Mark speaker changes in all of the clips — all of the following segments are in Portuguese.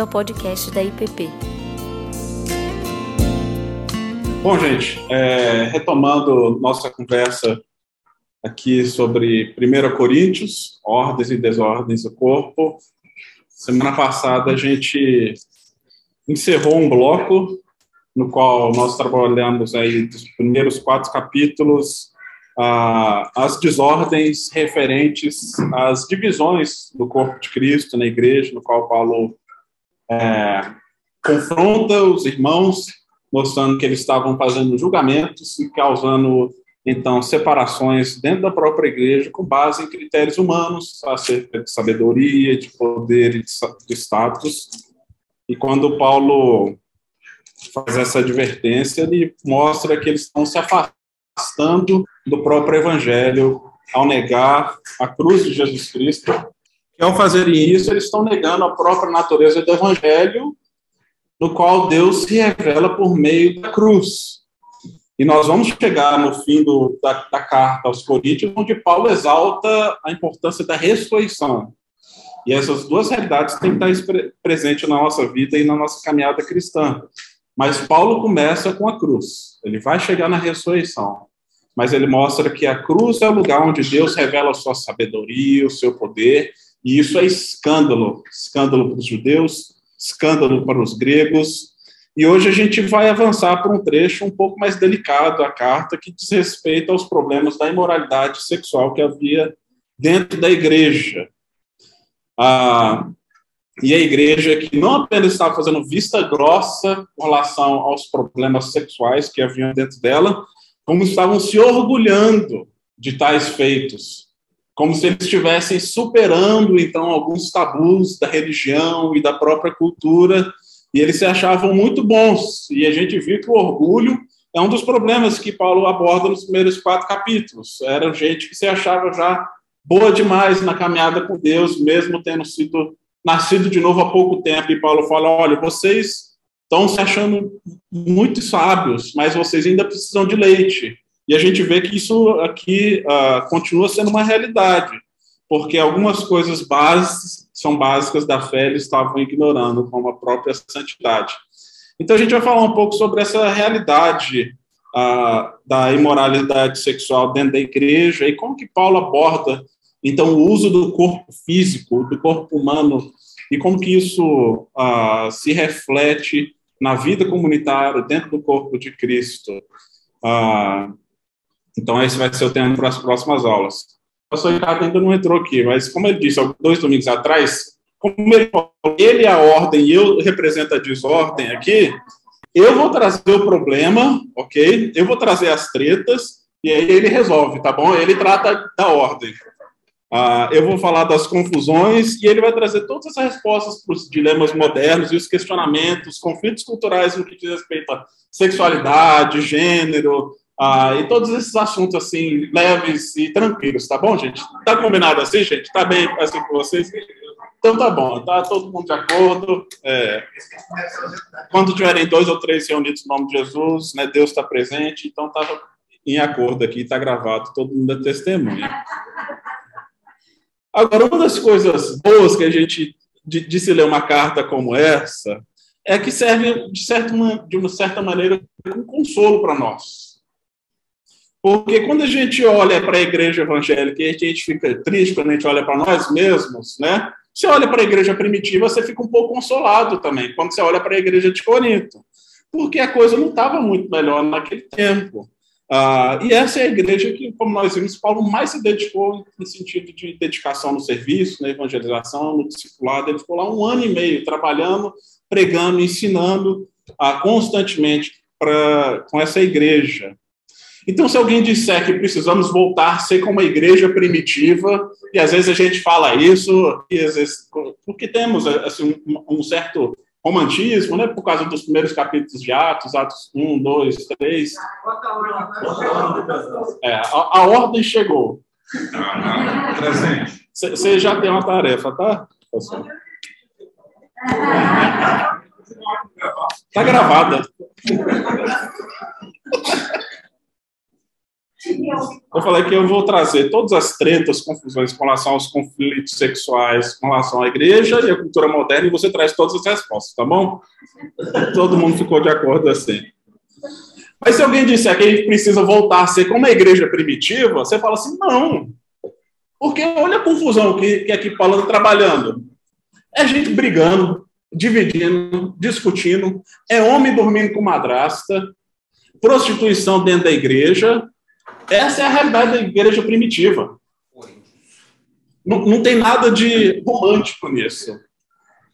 Speaker 1: bem-vindo ao podcast da IPP.
Speaker 2: Bom, gente, é, retomando nossa conversa aqui sobre 1 Coríntios, ordens e desordens do corpo. Semana passada a gente encerrou um bloco no qual nós trabalhamos aí dos primeiros quatro capítulos as desordens referentes às divisões do corpo de Cristo na igreja, no qual Paulo é, confronta os irmãos, mostrando que eles estavam fazendo julgamentos e causando, então, separações dentro da própria igreja com base em critérios humanos, acerca de sabedoria, de poder e de status. E quando Paulo faz essa advertência, ele mostra que eles estão se afastando do próprio evangelho ao negar a cruz de Jesus Cristo. E ao fazerem isso, eles estão negando a própria natureza do evangelho, no qual Deus se revela por meio da cruz. E nós vamos chegar no fim do, da, da carta aos Coríntios, onde Paulo exalta a importância da ressurreição. E essas duas realidades têm que estar presentes na nossa vida e na nossa caminhada cristã. Mas Paulo começa com a cruz. Ele vai chegar na ressurreição mas ele mostra que a cruz é o lugar onde Deus revela a sua sabedoria, o seu poder, e isso é escândalo escândalo para os judeus, escândalo para os gregos. E hoje a gente vai avançar para um trecho um pouco mais delicado da carta, que diz respeito aos problemas da imoralidade sexual que havia dentro da igreja. Ah, e a igreja que não apenas estava fazendo vista grossa com relação aos problemas sexuais que haviam dentro dela, como estavam se orgulhando de tais feitos, como se eles estivessem superando então alguns tabus da religião e da própria cultura, e eles se achavam muito bons. E a gente viu que o orgulho é um dos problemas que Paulo aborda nos primeiros quatro capítulos. Era gente que se achava já boa demais na caminhada com Deus, mesmo tendo sido nascido de novo há pouco tempo. E Paulo fala: olha, vocês estão se achando muito sábios, mas vocês ainda precisam de leite. E a gente vê que isso aqui uh, continua sendo uma realidade, porque algumas coisas básicas, são básicas da fé eles estavam ignorando, como a própria santidade. Então a gente vai falar um pouco sobre essa realidade uh, da imoralidade sexual dentro da igreja e como que Paulo aborda então o uso do corpo físico, do corpo humano e como que isso uh, se reflete na vida comunitária, dentro do corpo de Cristo. Ah, então, esse vai ser o tema para as próximas aulas. O pastor Ricardo ainda não entrou aqui, mas como ele disse dois domingos atrás, como ele, ele é a ordem e eu represento a desordem aqui, eu vou trazer o problema, ok? Eu vou trazer as tretas e aí ele resolve, tá bom? Ele trata da ordem. Uh, eu vou falar das confusões e ele vai trazer todas as respostas para os dilemas modernos e os questionamentos, conflitos culturais no que diz respeito à sexualidade, gênero uh, e todos esses assuntos assim leves e tranquilos, tá bom, gente? Tá combinado assim, gente? Tá bem assim com vocês? Então tá bom, tá todo mundo de acordo. É, quando tiverem dois ou três reunidos no nome de Jesus, né, Deus está presente, então tá em acordo aqui, tá gravado, todo mundo é testemunha. Agora, uma das coisas boas que a gente de, de se ler uma carta como essa é que serve, de, certo, de uma certa maneira, como consolo para nós. Porque quando a gente olha para a igreja evangélica e a gente fica triste quando a gente olha para nós mesmos, né? Você olha para a igreja primitiva, você fica um pouco consolado também, quando você olha para a igreja de Corinto. Porque a coisa não estava muito melhor naquele tempo. Ah, e essa é a igreja que, como nós vimos, Paulo mais se dedicou no sentido de dedicação no serviço, na evangelização, no discipulado. Ele ficou lá um ano e meio trabalhando, pregando, ensinando ah, constantemente pra, com essa igreja. Então, se alguém disser que precisamos voltar a ser como a igreja primitiva, e às vezes a gente fala isso, e às vezes, porque temos assim, um, certo romantismo, né, por causa dos primeiros capítulos de Atos, Atos 1, 2, 3. É, a, a ordem chegou. Presente. Você já tem uma tarefa, tá? Tá gravada. Eu falei que eu vou trazer todas as tretas, confusões com relação aos conflitos sexuais, com relação à igreja e à cultura moderna, e você traz todas as respostas, tá bom? Todo mundo ficou de acordo assim. Mas se alguém disser que a gente precisa voltar a ser como a igreja primitiva, você fala assim, não. Porque olha a confusão que, que aqui Paulo está trabalhando. É gente brigando, dividindo, discutindo, é homem dormindo com madrasta, prostituição dentro da igreja. Essa é a realidade da igreja primitiva. Não, não tem nada de romântico nisso.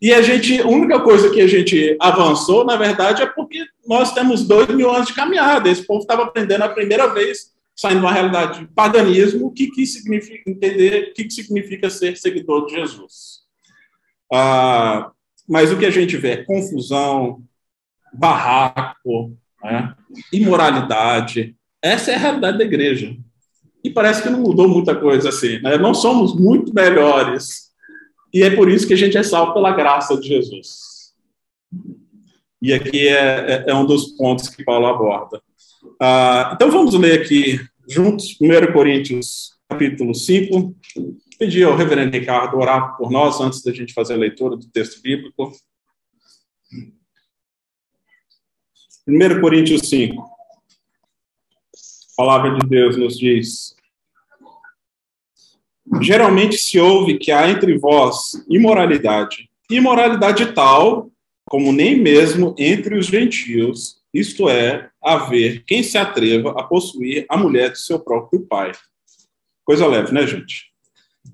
Speaker 2: E a gente, a única coisa que a gente avançou, na verdade, é porque nós temos dois mil anos de caminhada. Esse povo estava aprendendo a primeira vez, saindo de uma realidade de paganismo, o que, que significa entender o que, que significa ser seguidor de Jesus. Ah, mas o que a gente vê é confusão, barraco, né? imoralidade. Essa é a realidade da igreja. E parece que não mudou muita coisa assim. Né? Não somos muito melhores. E é por isso que a gente é salvo pela graça de Jesus. E aqui é, é, é um dos pontos que Paulo aborda. Ah, então vamos ler aqui juntos 1 Coríntios capítulo 5. Pedir ao reverendo Ricardo orar por nós antes da gente fazer a leitura do texto bíblico. 1 Coríntios 5. Palavra de Deus nos diz: Geralmente se ouve que há entre vós imoralidade, imoralidade tal como nem mesmo entre os gentios, isto é, haver quem se atreva a possuir a mulher de seu próprio pai. Coisa leve, né, gente?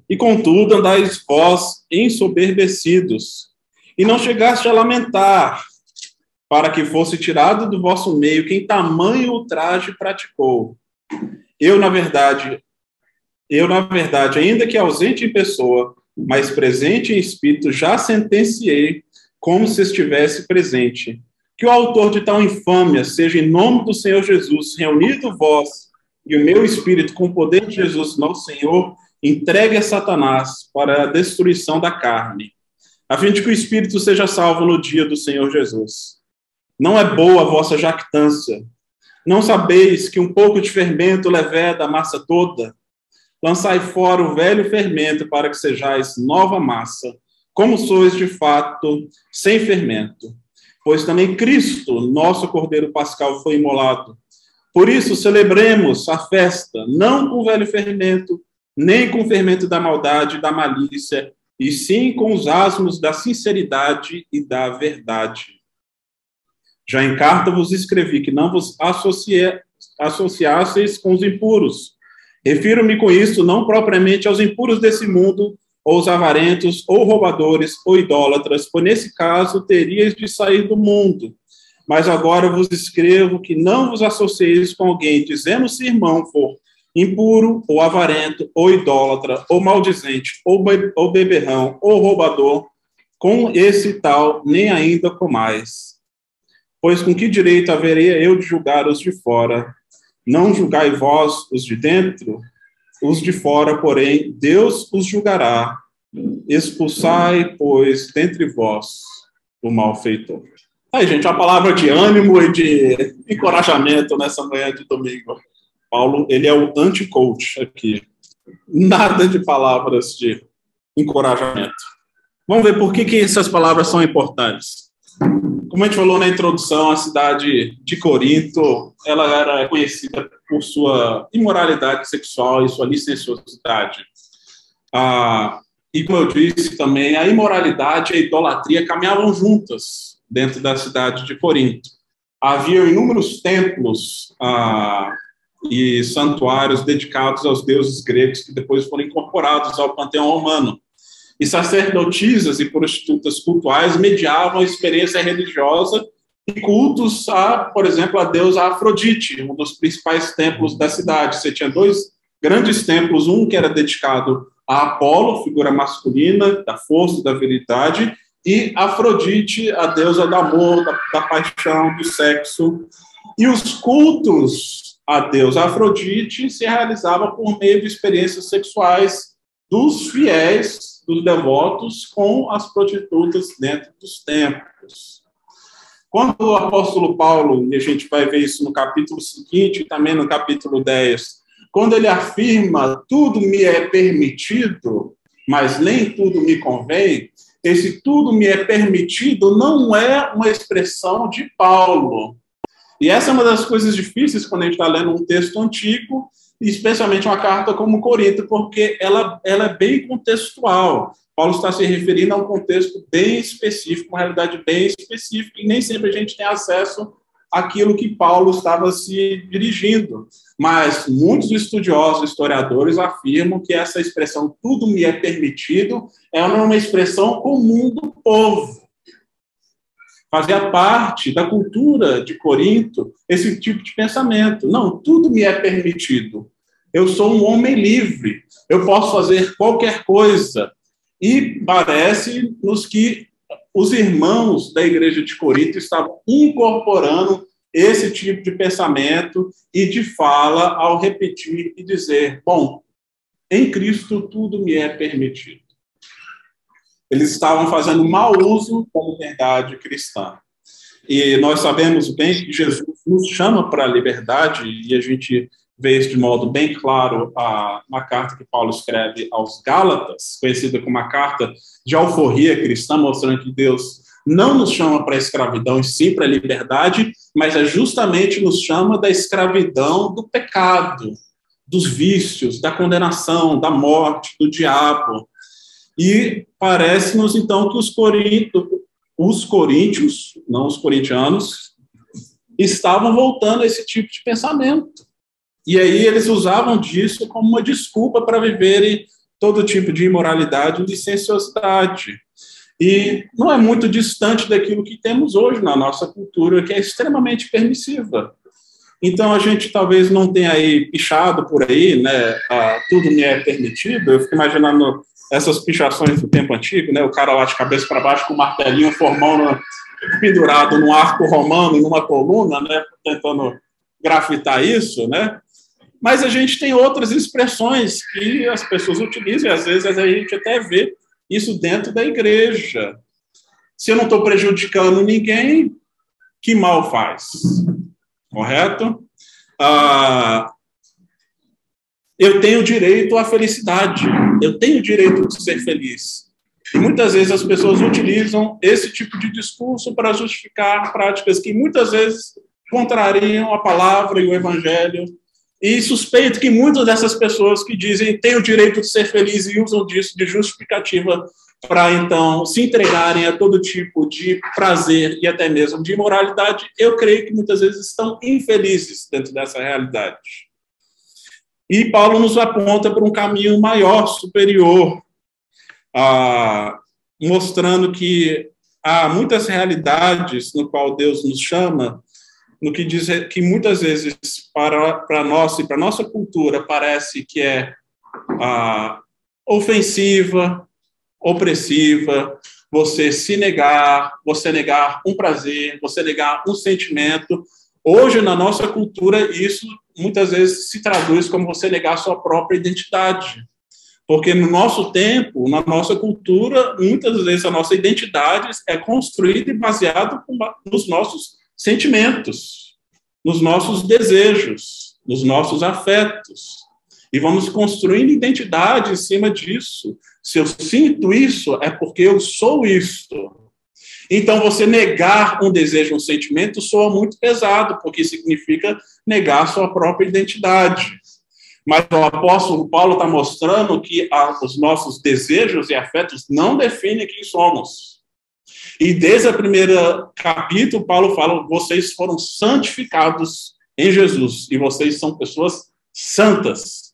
Speaker 2: E contudo andais vós ensoberbecidos, e não chegaste a lamentar, para que fosse tirado do vosso meio quem tamanho ultraje praticou. Eu, na verdade, eu, na verdade, ainda que ausente em pessoa, mas presente em espírito, já sentenciei como se estivesse presente. Que o autor de tal infâmia seja, em nome do Senhor Jesus, reunido vós e o meu espírito com o poder de Jesus, nosso Senhor, entregue a Satanás para a destruição da carne, a fim de que o espírito seja salvo no dia do Senhor Jesus. Não é boa a vossa jactância. Não sabeis que um pouco de fermento leveda a massa toda? Lançai fora o velho fermento para que sejais nova massa, como sois de fato sem fermento. Pois também Cristo, nosso Cordeiro Pascal, foi imolado. Por isso, celebremos a festa, não com o velho fermento, nem com o fermento da maldade e da malícia, e sim com os asmos da sinceridade e da verdade. Já em carta vos escrevi que não vos associasseis com os impuros. Refiro-me com isso não propriamente aos impuros desse mundo, ou os avarentos, ou roubadores, ou idólatras, pois nesse caso teríeis de sair do mundo. Mas agora vos escrevo que não vos associeis com alguém, dizendo-se irmão for impuro, ou avarento, ou idólatra, ou maldizente, ou, be ou beberrão, ou roubador, com esse tal, nem ainda com mais Pois com que direito haveria eu de julgar os de fora? Não julgai vós os de dentro? Os de fora, porém, Deus os julgará. Expulsai, pois, dentre vós o malfeitor. Aí, gente, a palavra de ânimo e de encorajamento nessa manhã de domingo. Paulo, ele é o anti-coach aqui. Nada de palavras de encorajamento. Vamos ver por que, que essas palavras são importantes. Como a gente falou na introdução, a cidade de Corinto, ela era conhecida por sua imoralidade sexual e sua licenciosidade. Ah, e como eu disse também, a imoralidade e a idolatria caminhavam juntas dentro da cidade de Corinto. Havia inúmeros templos ah, e santuários dedicados aos deuses gregos que depois foram incorporados ao panteão romano e sacerdotisas e prostitutas cultuais mediavam a experiência religiosa e cultos a, por exemplo, a deusa Afrodite, um dos principais templos da cidade. Você tinha dois grandes templos, um que era dedicado a Apolo, figura masculina, da força, da virilidade, e Afrodite, a deusa do amor, da, da paixão, do sexo. E os cultos a deusa Afrodite se realizavam por meio de experiências sexuais dos fiéis dos devotos com as prostitutas dentro dos templos. Quando o apóstolo Paulo, e a gente vai ver isso no capítulo seguinte também no capítulo 10, quando ele afirma tudo me é permitido, mas nem tudo me convém, esse tudo me é permitido não é uma expressão de Paulo. E essa é uma das coisas difíceis quando a gente está lendo um texto antigo, especialmente uma carta como Corinto, porque ela, ela é bem contextual. Paulo está se referindo a um contexto bem específico, uma realidade bem específica, e nem sempre a gente tem acesso àquilo que Paulo estava se dirigindo. Mas muitos estudiosos, historiadores, afirmam que essa expressão tudo me é permitido é uma expressão comum do povo. Fazia parte da cultura de Corinto esse tipo de pensamento. Não, tudo me é permitido. Eu sou um homem livre. Eu posso fazer qualquer coisa. E parece-nos que os irmãos da igreja de Corinto estavam incorporando esse tipo de pensamento e de fala ao repetir e dizer: Bom, em Cristo tudo me é permitido. Eles estavam fazendo mau uso da liberdade cristã. E nós sabemos bem que Jesus nos chama para a liberdade, e a gente isso de modo bem claro a, na carta que Paulo escreve aos Gálatas, conhecida como a carta de alforria cristã, mostrando que Deus não nos chama para a escravidão e sim para a liberdade, mas é justamente nos chama da escravidão do pecado, dos vícios, da condenação, da morte, do diabo. E parece-nos então que os, coríntios, os coríntios, não os corintianos, estavam voltando a esse tipo de pensamento. E aí eles usavam disso como uma desculpa para viverem todo tipo de imoralidade e licenciosidade. E não é muito distante daquilo que temos hoje na nossa cultura, que é extremamente permissiva. Então a gente talvez não tenha aí pichado por aí, né? Ah, tudo me é permitido. Eu fico imaginando essas pichações do tempo antigo, né? O cara lá de cabeça para baixo com o martelinho formando pendurado num arco romano, numa coluna, né? Tentando grafitar isso, né? Mas a gente tem outras expressões que as pessoas utilizam, e às vezes a gente até vê isso dentro da igreja. Se eu não estou prejudicando ninguém, que mal faz? Correto? Ah, eu tenho direito à felicidade, eu tenho direito de ser feliz. E muitas vezes as pessoas utilizam esse tipo de discurso para justificar práticas que muitas vezes contrariam a palavra e o evangelho e suspeito que muitas dessas pessoas que dizem têm o direito de ser felizes e usam disso de justificativa para então se entregarem a todo tipo de prazer e até mesmo de imoralidade, eu creio que muitas vezes estão infelizes dentro dessa realidade. E Paulo nos aponta para um caminho maior, superior, ah, mostrando que há muitas realidades no qual Deus nos chama no que diz que muitas vezes para para nós e para nossa cultura parece que é ah, ofensiva, opressiva, você se negar, você negar um prazer, você negar um sentimento. Hoje na nossa cultura isso muitas vezes se traduz como você negar sua própria identidade. Porque no nosso tempo, na nossa cultura, muitas vezes a nossa identidade é construída e baseada nos nossos sentimentos, nos nossos desejos, nos nossos afetos. E vamos construindo identidade em cima disso. Se eu sinto isso, é porque eu sou isso. Então, você negar um desejo, um sentimento, soa muito pesado, porque significa negar sua própria identidade. Mas o apóstolo Paulo está mostrando que os nossos desejos e afetos não definem quem somos. E desde o primeiro capítulo, Paulo fala: vocês foram santificados em Jesus e vocês são pessoas santas.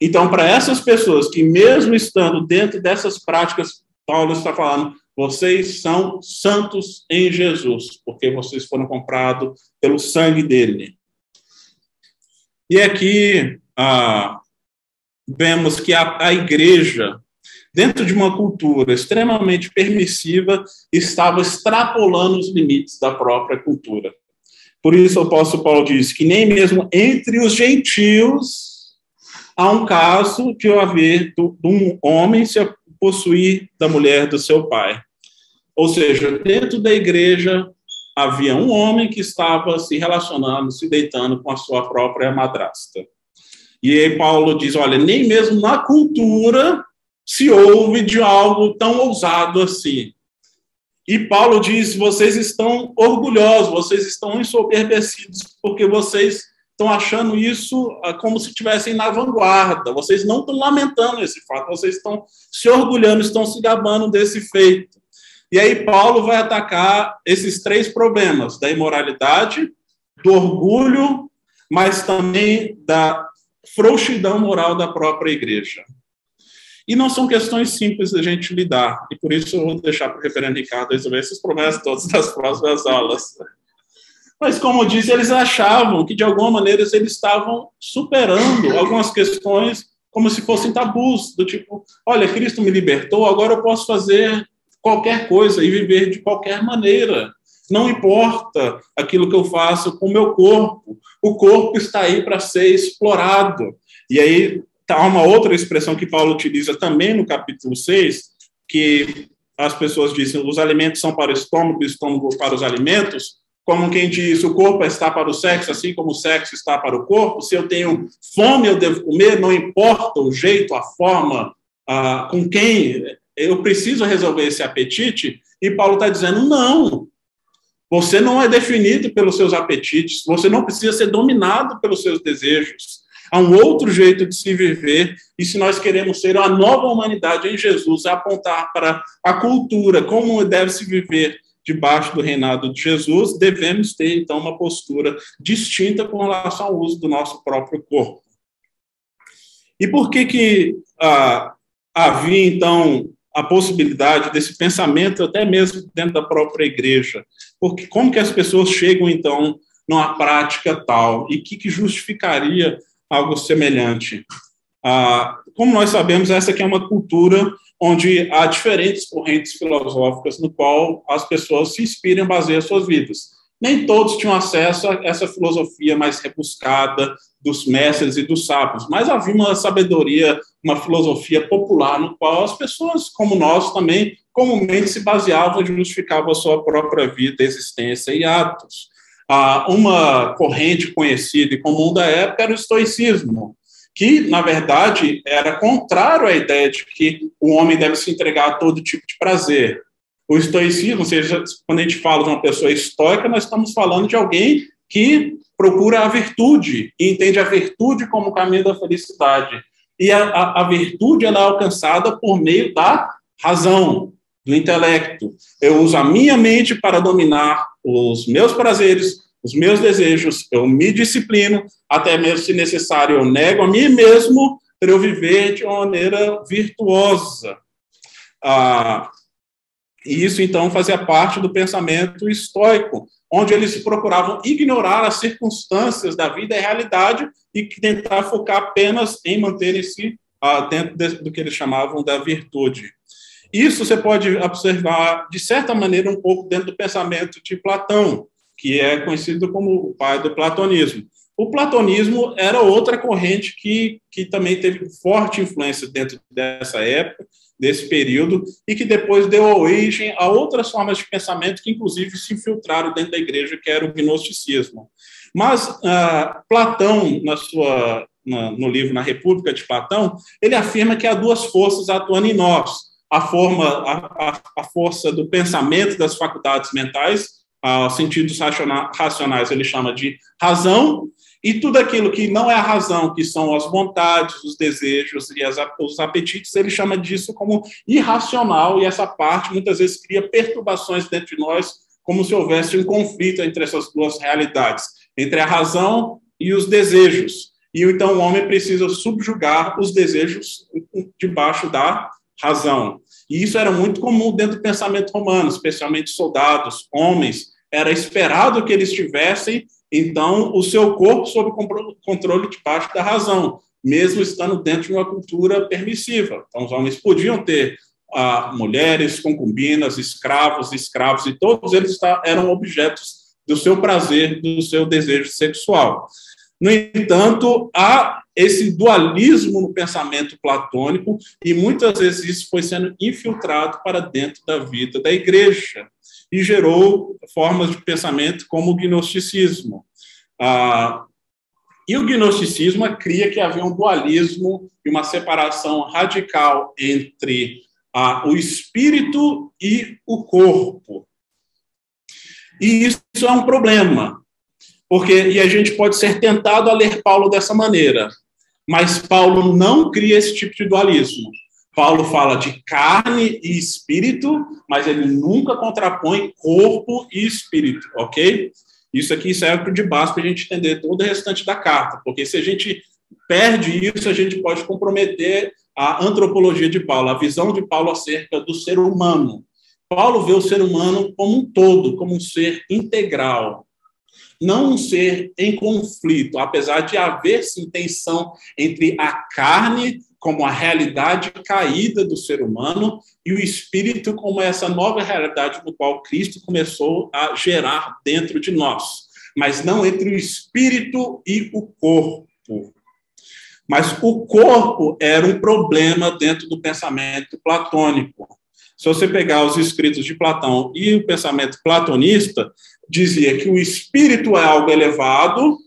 Speaker 2: Então, para essas pessoas que, mesmo estando dentro dessas práticas, Paulo está falando: vocês são santos em Jesus, porque vocês foram comprados pelo sangue dele. E aqui ah, vemos que a, a igreja dentro de uma cultura extremamente permissiva, estava extrapolando os limites da própria cultura. Por isso o apóstolo Paulo diz que nem mesmo entre os gentios há um caso de haver de um homem se possuir da mulher do seu pai. Ou seja, dentro da igreja havia um homem que estava se relacionando, se deitando com a sua própria madrasta. E aí Paulo diz: olha, nem mesmo na cultura se ouve de algo tão ousado assim. E Paulo diz: vocês estão orgulhosos, vocês estão ensoberbecidos, porque vocês estão achando isso ah, como se estivessem na vanguarda. Vocês não estão lamentando esse fato, vocês estão se orgulhando, estão se gabando desse feito. E aí Paulo vai atacar esses três problemas: da imoralidade, do orgulho, mas também da frouxidão moral da própria igreja. E não são questões simples da gente lidar, e por isso eu vou deixar para o reverendo Ricardo resolver esses problemas todos nas próximas aulas. Mas, como eu disse, eles achavam que, de alguma maneira, eles estavam superando algumas questões como se fossem tabus, do tipo, olha, Cristo me libertou, agora eu posso fazer qualquer coisa e viver de qualquer maneira. Não importa aquilo que eu faço com o meu corpo, o corpo está aí para ser explorado. E aí há uma outra expressão que Paulo utiliza também no capítulo 6, que as pessoas dizem os alimentos são para o estômago, o estômago para os alimentos, como quem diz o corpo está para o sexo, assim como o sexo está para o corpo. Se eu tenho fome, eu devo comer, não importa o jeito, a forma, ah, com quem eu preciso resolver esse apetite. E Paulo está dizendo: não, você não é definido pelos seus apetites, você não precisa ser dominado pelos seus desejos. Há um outro jeito de se viver, e se nós queremos ser a nova humanidade em Jesus, é apontar para a cultura, como deve se viver debaixo do reinado de Jesus, devemos ter, então, uma postura distinta com relação ao uso do nosso próprio corpo. E por que que ah, havia, então, a possibilidade desse pensamento até mesmo dentro da própria igreja? Porque como que as pessoas chegam, então, numa prática tal? E o que, que justificaria algo semelhante. Ah, como nós sabemos, essa aqui é uma cultura onde há diferentes correntes filosóficas no qual as pessoas se inspiram e baseiam suas vidas. Nem todos tinham acesso a essa filosofia mais rebuscada dos mestres e dos sábios, mas havia uma sabedoria, uma filosofia popular no qual as pessoas, como nós também, comumente se baseavam e justificavam a sua própria vida, existência e atos uma corrente conhecida e comum da época era o estoicismo, que, na verdade, era contrário à ideia de que o homem deve se entregar a todo tipo de prazer. O estoicismo, ou seja, quando a gente fala de uma pessoa estoica, nós estamos falando de alguém que procura a virtude e entende a virtude como o caminho da felicidade. E a, a, a virtude ela é alcançada por meio da razão, do intelecto. Eu uso a minha mente para dominar os meus prazeres, os meus desejos, eu me disciplino, até mesmo se necessário, eu nego a mim mesmo para eu viver de uma maneira virtuosa. Ah, e isso, então, fazia parte do pensamento estoico, onde eles procuravam ignorar as circunstâncias da vida e realidade e tentar focar apenas em manterem-se ah, dentro de, do que eles chamavam da virtude. Isso você pode observar, de certa maneira, um pouco dentro do pensamento de Platão, que é conhecido como o pai do platonismo. O platonismo era outra corrente que, que também teve forte influência dentro dessa época, desse período, e que depois deu origem a outras formas de pensamento que, inclusive, se infiltraram dentro da igreja, que era o gnosticismo. Mas uh, Platão, na sua, na, no livro Na República de Platão, ele afirma que há duas forças atuando em nós a forma, a, a, força do pensamento das faculdades mentais, a sentidos racionais ele chama de razão, e tudo aquilo que não é a razão, que são as vontades, os desejos e as, os apetites, ele chama disso como irracional, e essa parte muitas vezes cria perturbações dentro de nós, como se houvesse um conflito entre essas duas realidades, entre a razão e os desejos. E então o homem precisa subjugar os desejos debaixo da razão. E isso era muito comum dentro do pensamento romano, especialmente soldados, homens. Era esperado que eles tivessem, então, o seu corpo sob controle debaixo da razão, mesmo estando dentro de uma cultura permissiva. Então, os homens podiam ter ah, mulheres, concubinas, escravos, escravos, e todos eles eram objetos do seu prazer, do seu desejo sexual. No entanto, há esse dualismo no pensamento platônico e muitas vezes isso foi sendo infiltrado para dentro da vida da igreja e gerou formas de pensamento como o gnosticismo. Ah, E o gnosticismo cria que havia um dualismo e uma separação radical entre ah, o espírito e o corpo. E isso é um problema, porque e a gente pode ser tentado a ler Paulo dessa maneira, mas Paulo não cria esse tipo de dualismo. Paulo fala de carne e espírito, mas ele nunca contrapõe corpo e espírito, ok? Isso aqui serve de base para a gente entender todo o restante da carta, porque se a gente perde isso, a gente pode comprometer a antropologia de Paulo, a visão de Paulo acerca do ser humano. Paulo vê o ser humano como um todo, como um ser integral, não um ser em conflito, apesar de haver sim tensão entre a carne como a realidade caída do ser humano e o espírito como essa nova realidade no qual Cristo começou a gerar dentro de nós, mas não entre o espírito e o corpo. Mas o corpo era um problema dentro do pensamento platônico. Se você pegar os escritos de Platão e o pensamento platonista, dizia que o espírito é algo elevado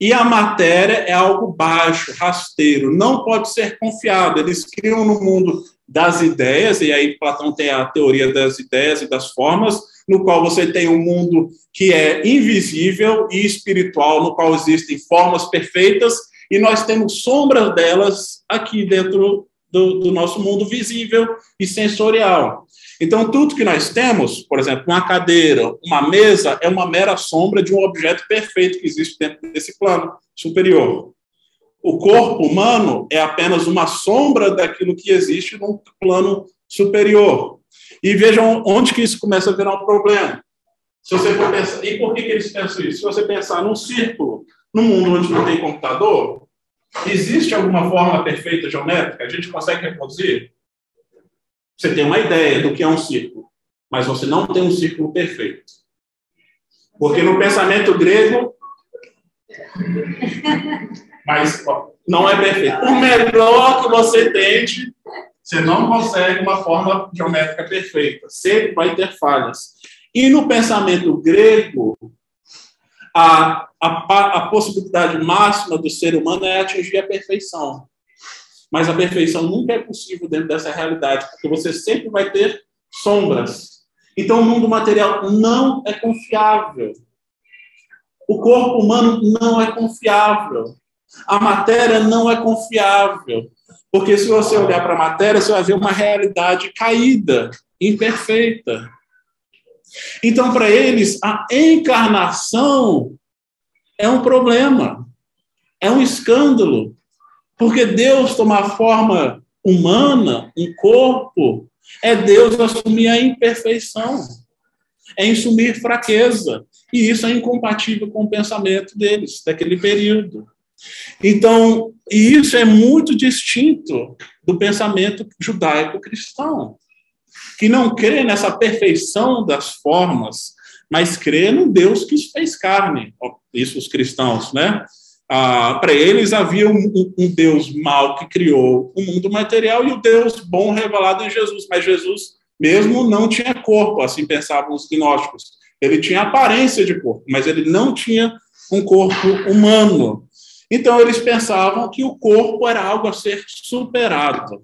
Speaker 2: e a matéria é algo baixo, rasteiro, não pode ser confiado. Eles criam no mundo das ideias, e aí Platão tem a teoria das ideias e das formas, no qual você tem um mundo que é invisível e espiritual, no qual existem formas perfeitas, e nós temos sombras delas aqui dentro do, do nosso mundo visível e sensorial. Então, tudo que nós temos, por exemplo, uma cadeira, uma mesa, é uma mera sombra de um objeto perfeito que existe dentro desse plano superior. O corpo humano é apenas uma sombra daquilo que existe num plano superior. E vejam onde que isso começa a virar um problema. Se você for pensar, e por que, que eles pensam isso? Se você pensar num círculo, num mundo onde não tem computador, existe alguma forma perfeita geométrica? A gente consegue reproduzir? Você tem uma ideia do que é um círculo, mas você não tem um círculo perfeito. Porque no pensamento grego, mas ó, não é perfeito. Por melhor que você tente, você não consegue uma forma geométrica perfeita. Sempre vai ter falhas. E no pensamento grego, a, a, a possibilidade máxima do ser humano é atingir a perfeição. Mas a perfeição nunca é possível dentro dessa realidade, porque você sempre vai ter sombras. Então, o mundo material não é confiável. O corpo humano não é confiável. A matéria não é confiável. Porque se você olhar para a matéria, você vai ver uma realidade caída, imperfeita. Então, para eles, a encarnação é um problema, é um escândalo. Porque Deus tomar forma humana, um corpo, é Deus assumir a imperfeição, é assumir fraqueza. E isso é incompatível com o pensamento deles, daquele período. Então, e isso é muito distinto do pensamento judaico-cristão, que não crê nessa perfeição das formas, mas crê no Deus que fez carne. Isso os cristãos, né? Ah, para eles havia um, um, Deus mau que criou o mundo material e o Deus bom revelado em Jesus, mas Jesus mesmo não tinha corpo, assim pensavam os gnósticos. Ele tinha aparência de corpo, mas ele não tinha um corpo humano. Então eles pensavam que o corpo era algo a ser superado,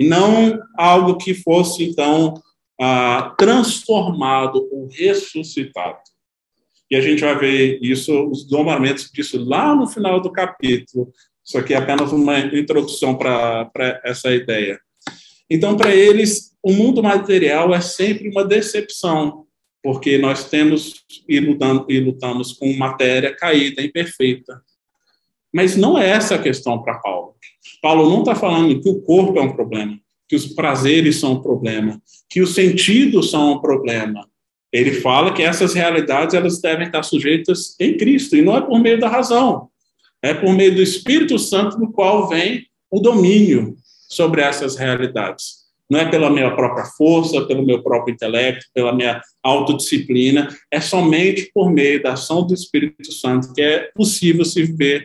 Speaker 2: não algo que fosse então ah, transformado ou ressuscitado. E a gente vai ver isso, os domamentos disso lá no final do capítulo. Isso aqui é apenas uma introdução para essa ideia. Então, para eles, o mundo material é sempre uma decepção, porque nós temos e, lutando, e lutamos com matéria caída, imperfeita. Mas não é essa a questão para Paulo. Paulo não está falando que o corpo é um problema, que os prazeres são um problema, que os sentidos são um problema, ele fala que essas realidades elas devem estar sujeitas em Cristo, e não é por meio da razão, é por meio do Espírito Santo no qual vem o domínio sobre essas realidades. Não é pela minha própria força, pelo meu próprio intelecto, pela minha autodisciplina, é somente por meio da ação do Espírito Santo que é possível se viver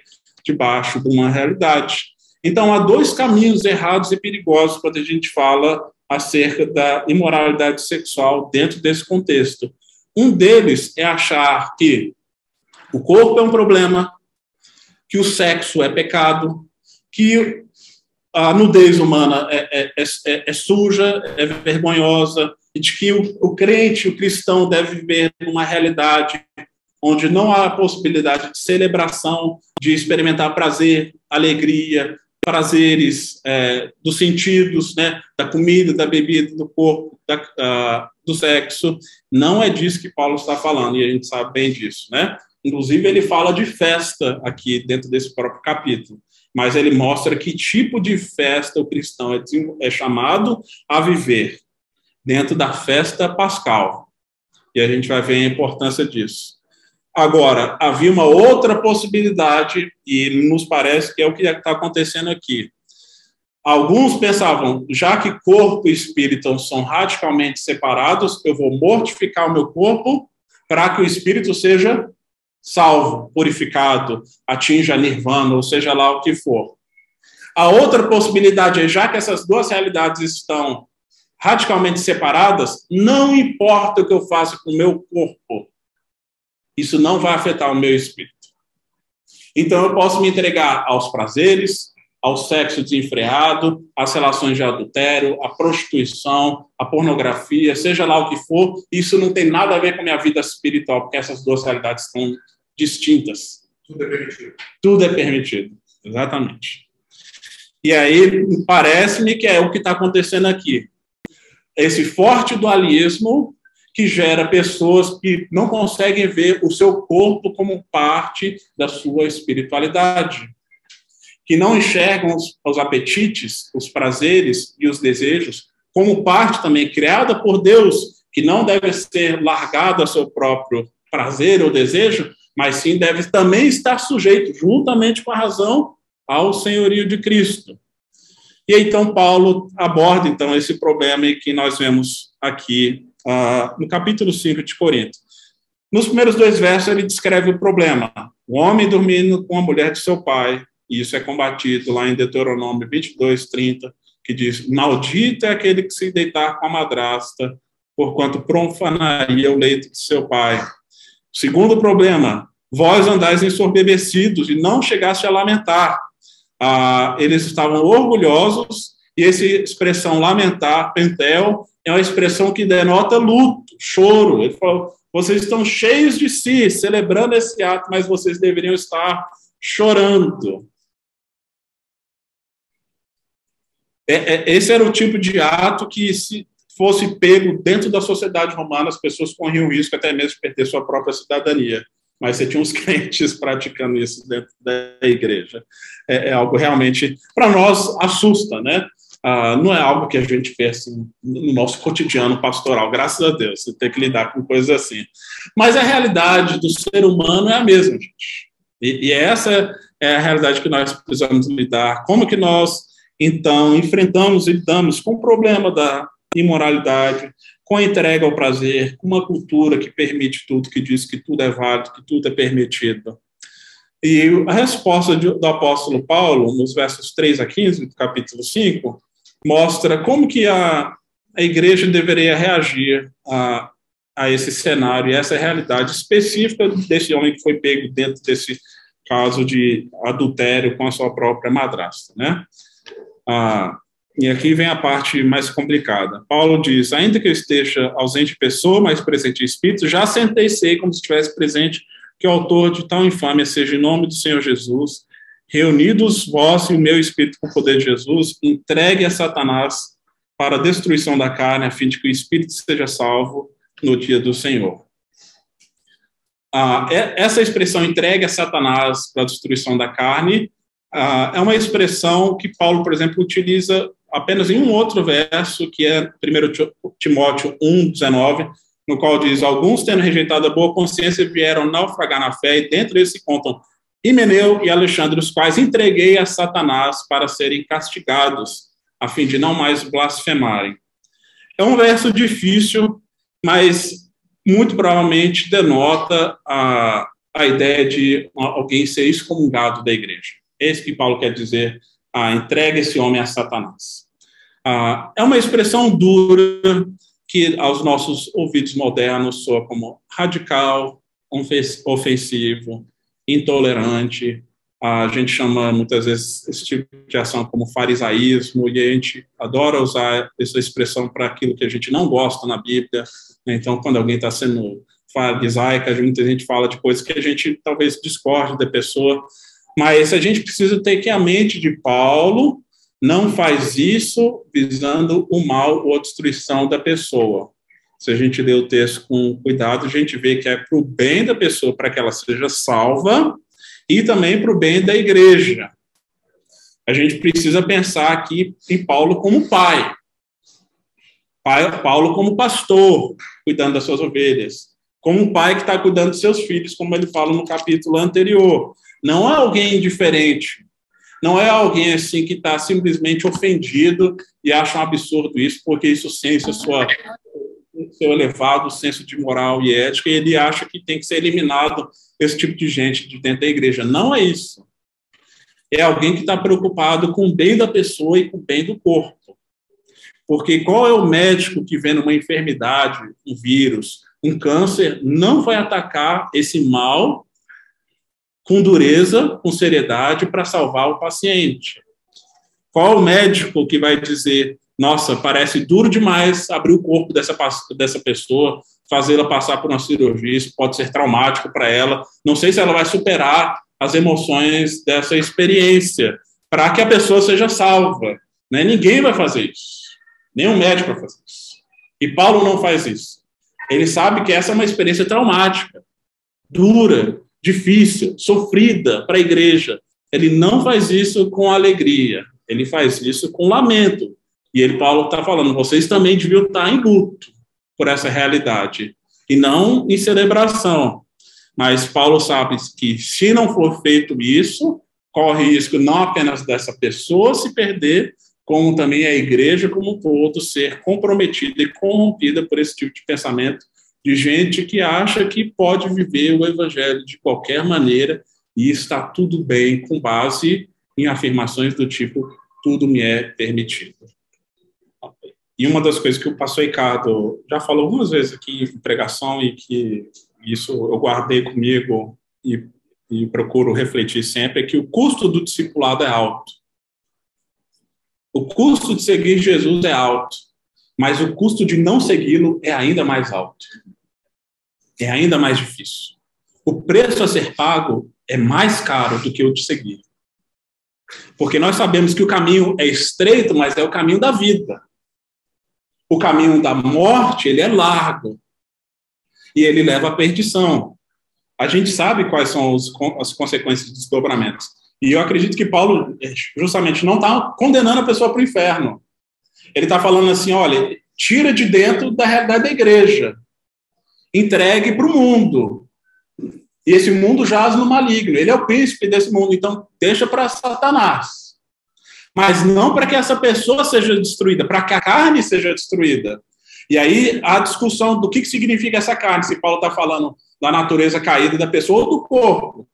Speaker 2: de uma realidade. Então, há dois caminhos errados e perigosos quando a gente fala acerca da imoralidade sexual dentro desse contexto. Um deles é achar que o corpo é um problema, que o sexo é pecado, que a nudez humana é, é, é, é suja, é vergonhosa, e de que o, o crente, o cristão, deve viver numa realidade onde não há possibilidade de celebração, de experimentar prazer, alegria, prazeres é, dos sentidos, né, da comida, da bebida, do corpo, da, uh, do sexo. Não é disso que Paulo está falando, e a gente sabe bem disso, né? Inclusive, ele fala de festa aqui dentro desse próprio capítulo, mas ele mostra que tipo de festa o cristão é, é chamado a viver dentro da festa pascal. E a gente vai ver a importância disso. Agora, havia uma outra possibilidade, e nos parece que é o que está acontecendo aqui. Alguns pensavam, já que corpo e espírito são radicalmente separados, eu vou mortificar o meu corpo para que o espírito seja salvo, purificado, atinja nirvana, ou seja lá o que for. A outra possibilidade é, já que essas duas realidades estão radicalmente separadas, não importa o que eu faça com o meu corpo, isso não vai afetar o meu espírito. Então eu posso me entregar aos prazeres, ao sexo desenfreado, às relações de adultério, à prostituição, à pornografia, seja lá o que for, isso não tem nada a ver com a minha vida espiritual, porque essas duas realidades estão distintas.
Speaker 1: Tudo é permitido.
Speaker 2: Tudo é permitido, exatamente. E aí parece-me que é o que está acontecendo aqui esse forte dualismo que gera pessoas que não conseguem ver o seu corpo como parte da sua espiritualidade, que não enxergam os, os apetites, os prazeres e os desejos como parte também criada por Deus, que não deve ser largado a seu próprio prazer ou desejo, mas sim deve também estar sujeito, juntamente com a razão, ao senhorio de Cristo. E então Paulo aborda então esse problema que nós vemos aqui uh, no capítulo 5 de Corinto. Nos primeiros dois versos ele descreve o problema: o homem dormindo com a mulher de seu pai, e isso é combatido lá em Deuteronômio 22, 30, que diz: Maldito é aquele que se deitar com a madrasta, porquanto profanaria o leito de seu pai. Segundo problema: vós andais ensorbebecidos e não chegaste a lamentar ah, eles estavam orgulhosos, e essa expressão lamentar, pentel, é uma expressão que denota luto, choro. Ele falou: vocês estão cheios de si, celebrando esse ato, mas vocês deveriam estar chorando. É, é, esse era o tipo de ato que, se fosse pego dentro da sociedade romana, as pessoas corriam risco até mesmo de perder sua própria cidadania mas você tinha uns crentes praticando isso dentro da igreja. É, é algo realmente, para nós, assusta, né? Ah, não é algo que a gente assim, no nosso cotidiano pastoral, graças a Deus, você tem que lidar com coisas assim. Mas a realidade do ser humano é a mesma, gente. E, e essa é a realidade que nós precisamos lidar. Como que nós, então, enfrentamos e lidamos com o problema da imoralidade, com a entrega ao prazer, com uma cultura que permite tudo, que diz que tudo é válido, que tudo é permitido. E a resposta do apóstolo Paulo, nos versos 3 a 15 do capítulo 5, mostra como que a, a igreja deveria reagir a, a esse cenário e essa realidade específica desse homem que foi pego dentro desse caso de adultério com a sua própria madrasta, né? Ah, e aqui vem a parte mais complicada. Paulo diz: ainda que eu esteja ausente de pessoa, mas presente em espírito, já sentenciei como se estivesse presente que o autor de tal infâmia seja em nome do Senhor Jesus, reunidos vós e o meu espírito com o poder de Jesus, entregue a Satanás para a destruição da carne, a fim de que o espírito seja salvo no dia do Senhor. Ah, é, essa expressão entregue a Satanás para a destruição da carne ah, é uma expressão que Paulo, por exemplo, utiliza apenas em um outro verso, que é 1 Timóteo 1, 19, no qual diz: Alguns, tendo rejeitado a boa consciência, vieram naufragar na fé, e dentro desse contam Himeneu e Alexandre, os quais entreguei a Satanás para serem castigados, a fim de não mais blasfemarem. É um verso difícil, mas muito provavelmente denota a, a ideia de alguém ser excomungado da igreja. É isso que Paulo quer dizer, a entrega esse homem a Satanás. Ah, é uma expressão dura que aos nossos ouvidos modernos soa como radical, ofensivo, intolerante, A gente chama muitas vezes esse tipo de ação como farisaísmo, e a gente adora usar essa expressão para aquilo que a gente não gosta na Bíblia. Então, quando alguém está sendo farisaica, muita gente fala de coisas que a gente talvez discorde da pessoa, mas a gente precisa ter que a mente de Paulo não faz isso visando o mal ou a destruição da pessoa. Se a gente lê o texto com cuidado, a gente vê que é para o bem da pessoa, para que ela seja salva, e também para o bem da igreja. A gente precisa pensar aqui em Paulo como pai. Paulo como pastor, cuidando das suas ovelhas. Como um pai que está cuidando dos seus filhos, como ele fala no capítulo anterior. Não é alguém indiferente. Não é alguém assim que está simplesmente ofendido e acha um absurdo isso, porque isso sente a sua seu elevado senso de moral e ética, e ele acha que tem que ser eliminado esse tipo de gente de dentro da igreja. Não é isso. É alguém que está preocupado com o bem da pessoa e com o bem do corpo. Porque qual é o médico que vendo uma enfermidade, um vírus, um câncer, não vai atacar esse mal com dureza, com seriedade, para salvar o paciente? Qual o médico que vai dizer nossa, parece duro demais abrir o corpo dessa, dessa pessoa, fazê-la passar por uma cirurgia, isso pode ser traumático para ela. Não sei se ela vai superar as emoções dessa experiência para que a pessoa seja salva. Né? Ninguém vai fazer isso. Nenhum médico vai fazer isso. E Paulo não faz isso. Ele sabe que essa é uma experiência traumática, dura, difícil, sofrida para a igreja. Ele não faz isso com alegria, ele faz isso com lamento, e ele, Paulo, está falando, vocês também deviam estar em luto por essa realidade, e não em celebração. Mas Paulo sabe que se não for feito isso, corre risco não apenas dessa pessoa se perder, como também a igreja como um todo ser comprometida e corrompida por esse tipo de pensamento de gente que acha que pode viver o evangelho de qualquer maneira e está tudo bem com base em afirmações do tipo tudo me é permitido. E uma das coisas que o pastor Ricardo já falou algumas vezes aqui em pregação e que isso eu guardei comigo e, e procuro refletir sempre é que o custo do discipulado é alto. O custo de seguir Jesus é alto, mas o custo de não segui-lo é ainda mais alto. É ainda mais difícil. O preço a ser pago é mais caro do que o de seguir. Porque nós sabemos que o caminho é estreito, mas é o caminho da vida o caminho da morte ele é largo e ele leva à perdição. A gente sabe quais são os, as consequências dos desdobramentos. E eu acredito que Paulo eh, justamente não está condenando a pessoa para o inferno. Ele está falando assim: olha, tira de dentro da realidade da igreja, entregue para o mundo. E esse mundo jaz no maligno. Ele é o príncipe desse mundo, então deixa para Satanás mas não para que essa pessoa seja destruída, para que a carne seja destruída. E aí a discussão do que, que significa essa carne, se Paulo está falando da natureza caída da pessoa ou do corpo.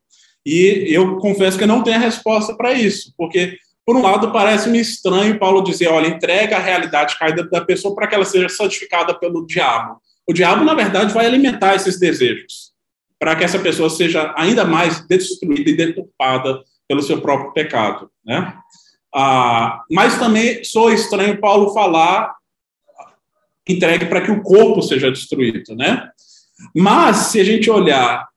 Speaker 2: E eu confesso que eu não tenho a resposta para isso, porque, por um lado, parece-me estranho Paulo dizer: olha, entrega a realidade caída da pessoa para que ela seja santificada pelo diabo. O diabo, na verdade, vai alimentar esses desejos, para que essa pessoa seja ainda mais destruída e deturpada pelo seu próprio pecado. Né? Ah, mas também sou estranho Paulo falar entregue para que o corpo seja destruído, né? Mas se a gente olhar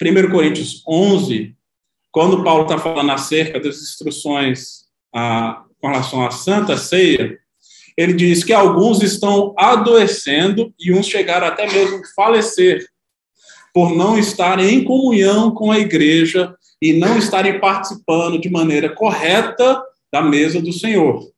Speaker 2: 1 Coríntios 11, quando Paulo está falando acerca das instruções ah, com relação à Santa Ceia, ele diz que alguns estão adoecendo e uns chegaram até mesmo falecer por não estarem em comunhão com a igreja e não estarem participando de maneira correta da mesa do Senhor.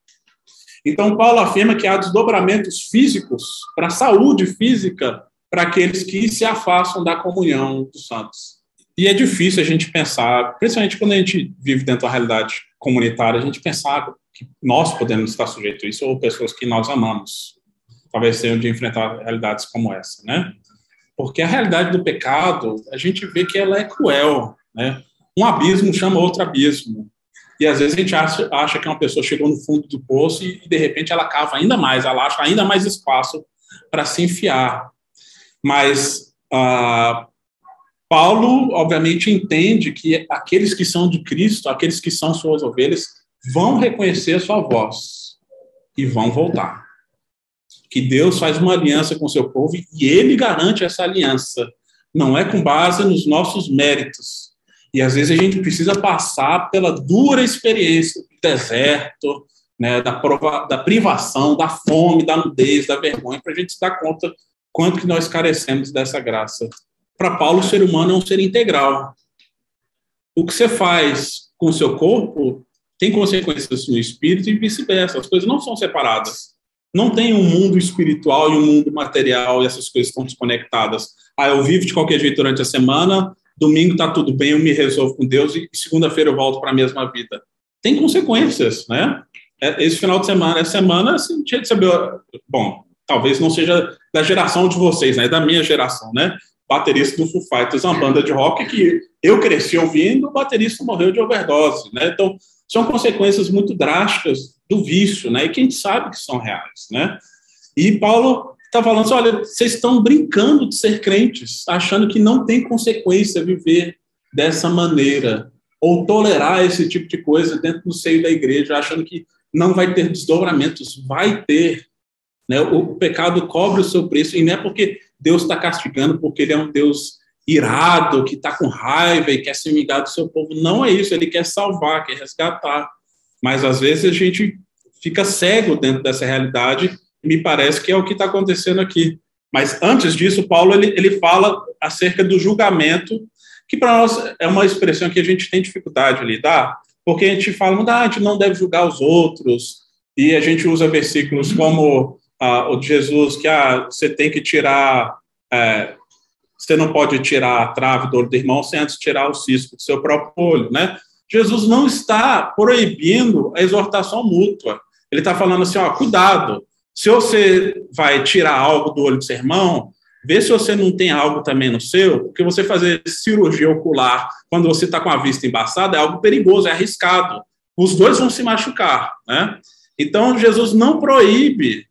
Speaker 2: Então, Paulo afirma que há desdobramentos físicos para a saúde física para aqueles que se afastam da comunhão dos santos. E é difícil a gente pensar, principalmente quando a gente vive dentro da realidade comunitária, a gente pensar que nós podemos estar sujeitos a isso ou pessoas que nós amamos. Talvez tenham de enfrentar realidades como essa, né? Porque a realidade do pecado, a gente vê que ela é cruel, né? Um abismo chama outro abismo. E às vezes a gente acha, acha que uma pessoa chegou no fundo do poço e, e de repente ela cava ainda mais, ela acha ainda mais espaço para se enfiar. Mas ah, Paulo, obviamente, entende que aqueles que são de Cristo, aqueles que são suas ovelhas, vão reconhecer a sua voz e vão voltar. Que Deus faz uma aliança com seu povo e ele garante essa aliança. Não é com base nos nossos méritos. E às vezes a gente precisa passar pela dura experiência do deserto, né, da, prova, da privação, da fome, da nudez, da vergonha, para a gente se dar conta quanto que nós carecemos dessa graça. Para Paulo, o ser humano é um ser integral. O que você faz com o seu corpo tem consequências no espírito e vice-versa. As coisas não são separadas. Não tem um mundo espiritual e um mundo material e essas coisas estão desconectadas. Ah, eu vivo de qualquer jeito durante a semana, domingo está tudo bem, eu me resolvo com Deus e segunda-feira eu volto para a mesma vida. Tem consequências, né? É, esse final de semana, essa semana, assim, tinha de saber. Bom, talvez não seja da geração de vocês, né? Da minha geração, né? Baterista do Foo Fighters, uma banda de rock que eu cresci ouvindo, o baterista morreu de overdose, né? Então, são consequências muito drásticas do vício, né? E que a gente sabe que são reais, né? E Paulo está falando assim, olha, vocês estão brincando de ser crentes, achando que não tem consequência viver dessa maneira ou tolerar esse tipo de coisa dentro do seio da igreja, achando que não vai ter desdobramentos, vai ter. Né? O, pecado cobre o seu preço, e não é porque Deus está castigando, porque ele é um Deus irado, que está com raiva e quer se vingar do seu povo. Não é isso, ele quer salvar, quer resgatar. Mas às vezes a gente fica cego dentro dessa realidade, me parece que é o que está acontecendo aqui. Mas antes disso, Paulo ele, ele fala acerca do julgamento, que para nós é uma expressão que a gente tem dificuldade de lidar, porque a gente fala, ah, a gente não deve julgar os outros, e a gente usa versículos como ah, o de Jesus, que ah, você tem que tirar, é, você não pode tirar a trave do olho do irmão sem antes tirar o cisco do seu próprio olho, né? Jesus não está proibindo a exortação mútua. Ele está falando assim, ó, cuidado, se você vai tirar algo do olho do seu irmão, Vê se você não tem algo também no seu, porque você fazer cirurgia ocular quando você está com a vista embaçada é algo perigoso, é arriscado. Os dois vão se machucar, né? Então, Jesus não proíbe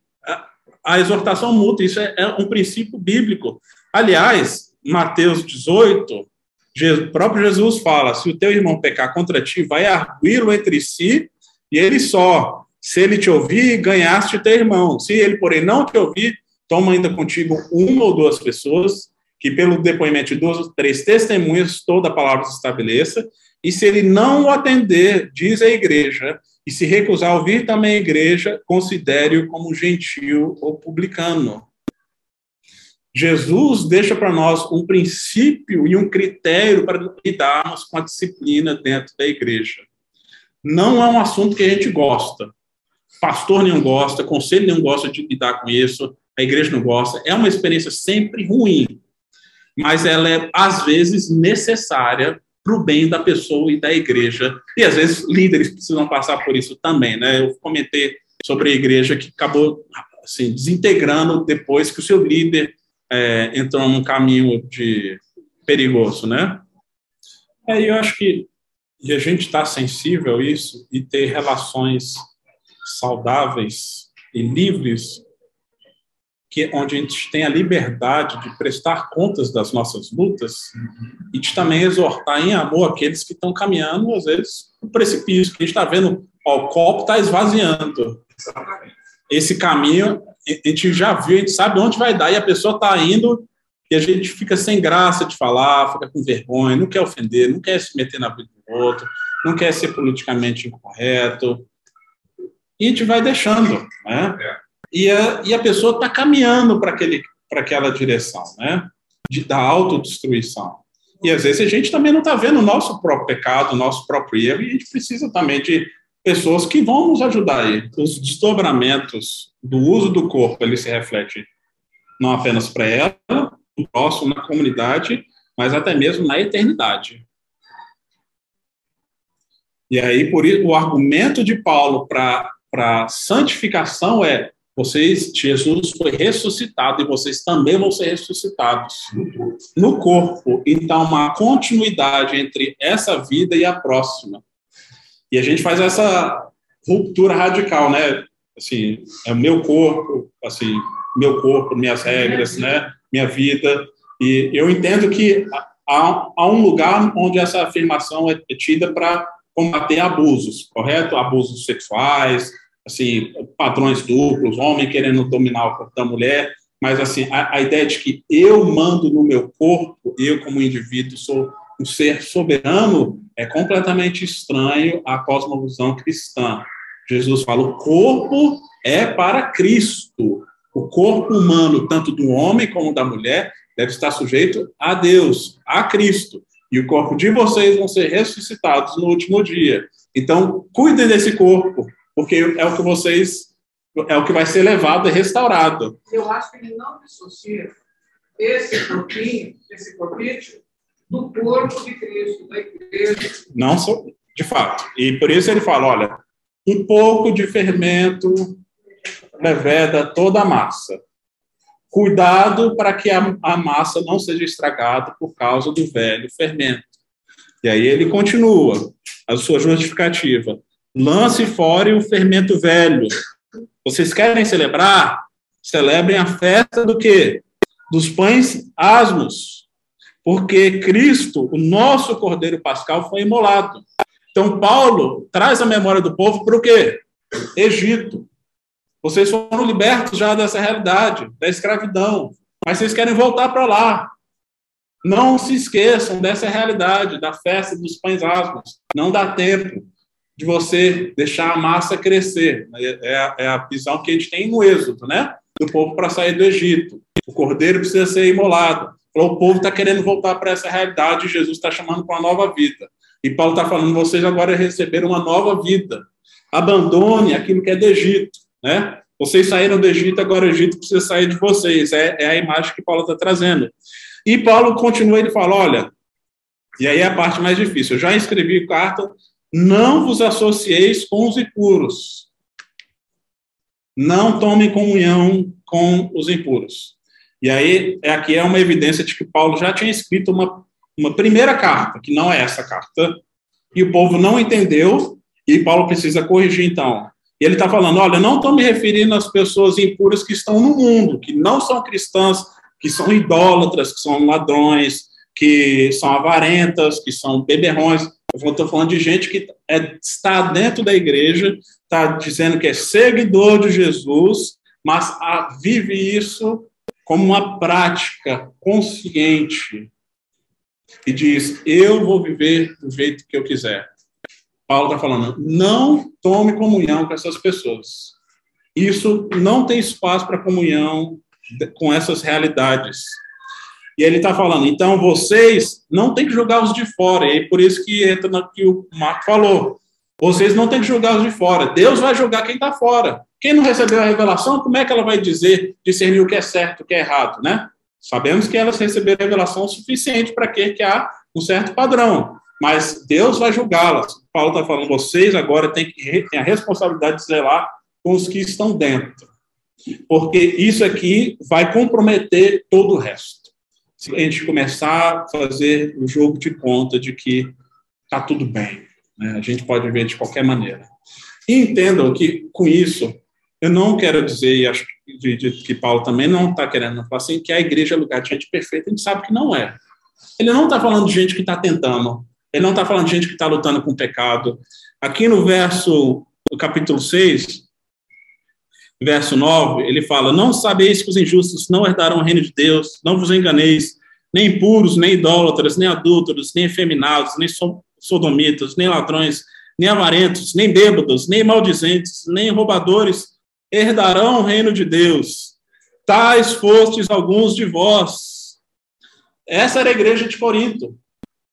Speaker 2: a, exortação mútua, isso é, é, um princípio bíblico. Aliás, Mateus 18, Jesus, o próprio Jesus fala: se o teu irmão pecar contra ti, vai arguí-lo entre si, e ele só. Se ele te ouvir, ganhaste teu irmão. Se ele, porém, não te ouvir, toma ainda contigo uma ou duas pessoas, que pelo depoimento de duas ou três testemunhas toda a palavra se estabeleça, e se ele não o atender, diz a igreja, e se recusar a ouvir também a igreja, considere-o como gentil ou publicano. Jesus deixa para nós um princípio e um critério para lidarmos com a disciplina dentro da igreja. Não é um assunto que a gente gosta. Pastor nenhum gosta, conselho nenhum gosta de lidar com isso, a igreja não gosta. É uma experiência sempre ruim, mas ela é, às vezes, necessária para o bem da pessoa e da igreja. E, às vezes, líderes precisam passar por isso também. Né? Eu comentei sobre a igreja que acabou assim, desintegrando depois que o seu líder é, entrou num caminho de perigoso, né? Aí eu acho que e a gente está sensível a isso e ter relações saudáveis e livres que onde a gente tem a liberdade de prestar contas das nossas lutas e de também exortar em amor aqueles que estão caminhando, às vezes, no precipício. A gente está vendo, ó, o copo está esvaziando. Esse caminho, a gente já viu, a gente sabe onde vai dar, e a pessoa está indo e a gente fica sem graça de falar, fica com vergonha, não quer ofender, não quer se meter na vida do outro, não quer ser politicamente incorreto. E a gente vai deixando, né? e a, e a pessoa está caminhando para aquela direção, né? De, da autodestruição. E às vezes a gente também não está vendo o nosso próprio pecado, o nosso próprio erro, e a gente precisa também de pessoas que vão nos ajudar aí. Os desdobramentos do uso do corpo, ele se reflete não apenas para ela, no próximo, na comunidade, mas até mesmo na eternidade. E aí, por isso, o argumento de Paulo para santificação é vocês, Jesus foi ressuscitado e vocês também vão ser ressuscitados no corpo. Então, uma continuidade entre essa vida e a próxima. E a gente faz essa ruptura radical, né? Assim, é o meu corpo, assim, meu corpo, minhas regras, né? Minha vida. E eu entendo que há, há um lugar onde essa afirmação é tida para combater abusos, correto? Abusos sexuais, assim, padrões duplos, homem querendo dominar o corpo da mulher, mas assim, a, a ideia de que eu mando no meu corpo, eu como indivíduo sou um ser soberano, é completamente estranho à cosmovisão cristã. Jesus fala: o corpo é para Cristo. O corpo humano, tanto do homem como da mulher, deve estar sujeito a Deus, a Cristo. E o corpo de vocês vão ser ressuscitados no último dia. Então, cuidem desse corpo, porque é o que vocês é o que vai ser levado e restaurado.
Speaker 1: Eu acho que ele não dissocia esse corpinho, esse corpite, do corpo de Cristo, da igreja.
Speaker 2: Não, de fato. E por isso ele fala, olha, um pouco de fermento leveda toda a massa. Cuidado para que a, a massa não seja estragada por causa do velho fermento. E aí ele continua a sua justificativa. Lance fora o fermento velho. Vocês querem celebrar? Celebrem a festa do quê? Dos pães asmos. Porque Cristo, o nosso Cordeiro Pascal, foi imolado. Então, Paulo traz a memória do povo para o quê? Egito. Vocês foram libertos já dessa realidade, da escravidão, mas vocês querem voltar para lá. Não se esqueçam dessa realidade, da festa dos pães asmos. Não dá tempo de você deixar a massa crescer. É a, é a visão que a gente tem no Êxodo, né? Do povo para sair do Egito. O cordeiro precisa ser imolado. O povo está querendo voltar para essa realidade Jesus está chamando para uma nova vida. E Paulo está falando, vocês agora receberam uma nova vida. Abandone aquilo que é do Egito. Né? Vocês saíram do Egito, agora o Egito precisa sair de vocês. É, é a imagem que Paulo está trazendo. E Paulo continua, ele fala: olha, e aí é a parte mais difícil. Eu já escrevi carta, não vos associeis com os impuros. Não tomem comunhão com os impuros. E aí, é aqui é uma evidência de que Paulo já tinha escrito uma, uma primeira carta, que não é essa carta, e o povo não entendeu, e Paulo precisa corrigir, então. E ele está falando: olha, não estou me referindo às pessoas impuras que estão no mundo, que não são cristãs, que são idólatras, que são ladrões, que são avarentas, que são beberrões. Eu estou falando de gente que é, está dentro da igreja, está dizendo que é seguidor de Jesus, mas a, vive isso como uma prática consciente e diz: Eu vou viver do jeito que eu quiser. Paulo está falando, não tome comunhão com essas pessoas. Isso não tem espaço para comunhão com essas realidades. E ele está falando, então vocês não têm que julgar os de fora. E é por isso que entra no que o Marco falou. Vocês não têm que julgar os de fora. Deus vai julgar quem está fora. Quem não recebeu a revelação, como é que ela vai dizer, discernir o que é certo, o que é errado, né? Sabemos que elas receberam revelação suficiente para que, que há um certo padrão mas Deus vai julgá-las. Paulo está falando, vocês agora têm, que, têm a responsabilidade de zelar com os que estão dentro. Porque isso aqui vai comprometer todo o resto. Se a gente começar a fazer o jogo de conta de que está tudo bem, né? a gente pode ver de qualquer maneira. E entendam que, com isso, eu não quero dizer, e acho que, Paulo também não está querendo falar assim, que a igreja é lugar de gente perfeita, a gente sabe que não é. Ele não está falando de gente que está tentando ele não está falando de gente que está lutando com o pecado. Aqui no verso, no capítulo 6, verso 9, ele fala: Não sabeis que os injustos não herdarão o reino de Deus, não vos enganeis, nem impuros, nem idólatras, nem adúlteros, nem efeminados, nem sodomitas, nem ladrões, nem avarentos, nem bêbados, nem maldizentes, nem roubadores herdarão o reino de Deus. Tais fostes alguns de vós. Essa era a igreja de Corinto.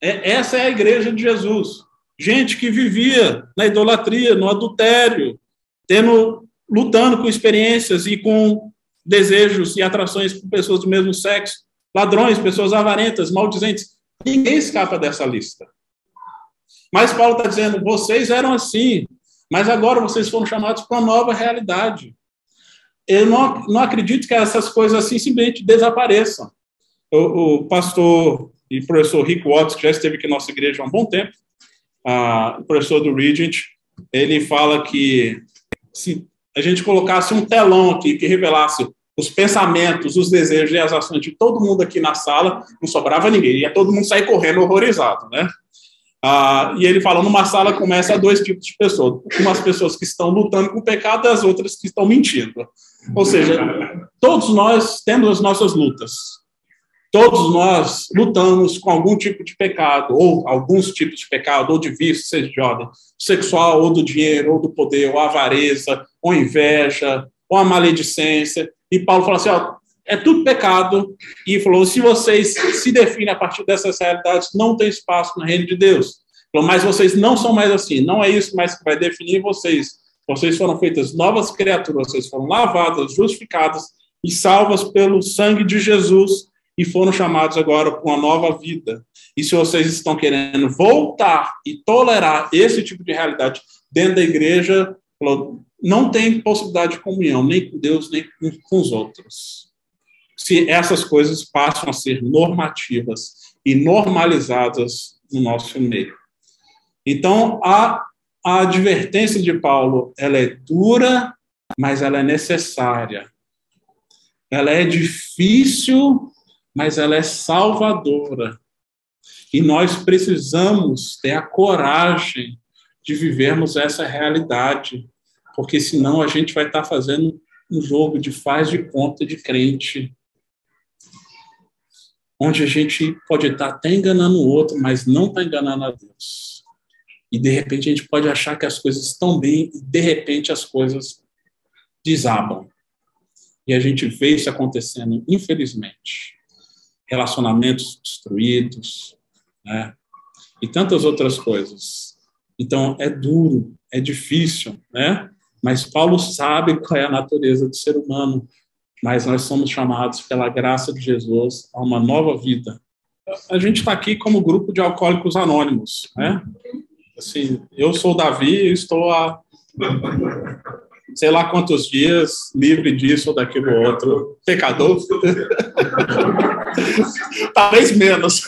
Speaker 2: É, essa é a igreja de Jesus. Gente que vivia na idolatria, no adultério, tendo, lutando com experiências e com desejos e atrações por pessoas do mesmo sexo, ladrões, pessoas avarentas, maldizentes. Ninguém escapa dessa lista. Mas Paulo está dizendo: vocês eram assim, mas agora vocês foram chamados para uma nova realidade. Eu não, não acredito que essas coisas assim simplesmente desapareçam. O, o pastor e professor Rick Watts, que já esteve aqui na nossa igreja há um bom tempo, uh, o professor do Regent, ele fala que se a gente colocasse um telão aqui que revelasse os pensamentos, os desejos e as ações de todo mundo aqui na sala, não sobrava ninguém, ia todo mundo sair correndo horrorizado, né? Ah, e ele fala, numa sala começa dois tipos de pessoas, umas pessoas que estão lutando com o pecado e as outras que estão mentindo. Ou seja, todos nós temos as nossas lutas. Todos nós lutamos com algum tipo de pecado, ou alguns tipos de pecado, ou de vício, seja de ordem sexual, ou do dinheiro, ou do poder, ou avareza, ou inveja, ou a maledicência. E Paulo fala assim: ó, é tudo pecado. E falou: se vocês se definem a partir dessas realidades, não tem espaço no reino de Deus. Falou, mas vocês não são mais assim. Não é isso mais que vai definir vocês. Vocês foram feitas novas criaturas, vocês foram lavadas, justificadas e salvas pelo sangue de Jesus e foram chamados agora para uma nova vida. E se vocês estão querendo voltar e tolerar esse tipo de realidade dentro da igreja, não tem possibilidade de comunhão, nem com Deus, nem com os outros. Se essas coisas passam a ser normativas e normalizadas no nosso meio. Então, a, a advertência de Paulo, ela é dura, mas ela é necessária. Ela é difícil, mas ela é salvadora. E nós precisamos ter a coragem de vivermos essa realidade, porque senão a gente vai estar fazendo um jogo de faz de conta de crente, onde a gente pode estar até enganando o outro, mas não está enganando a Deus. E de repente a gente pode achar que as coisas estão bem e de repente as coisas desabam. E a gente vê isso acontecendo, infelizmente relacionamentos destruídos, né? E tantas outras coisas. Então, é duro, é difícil, né? Mas Paulo sabe qual é a natureza do ser humano, mas nós somos chamados pela graça de Jesus a uma nova vida. A gente está aqui como grupo de alcoólicos anônimos, né? Assim, eu sou Davi e estou a sei lá quantos dias livre disso ou daquilo outro. Pecador? Talvez menos.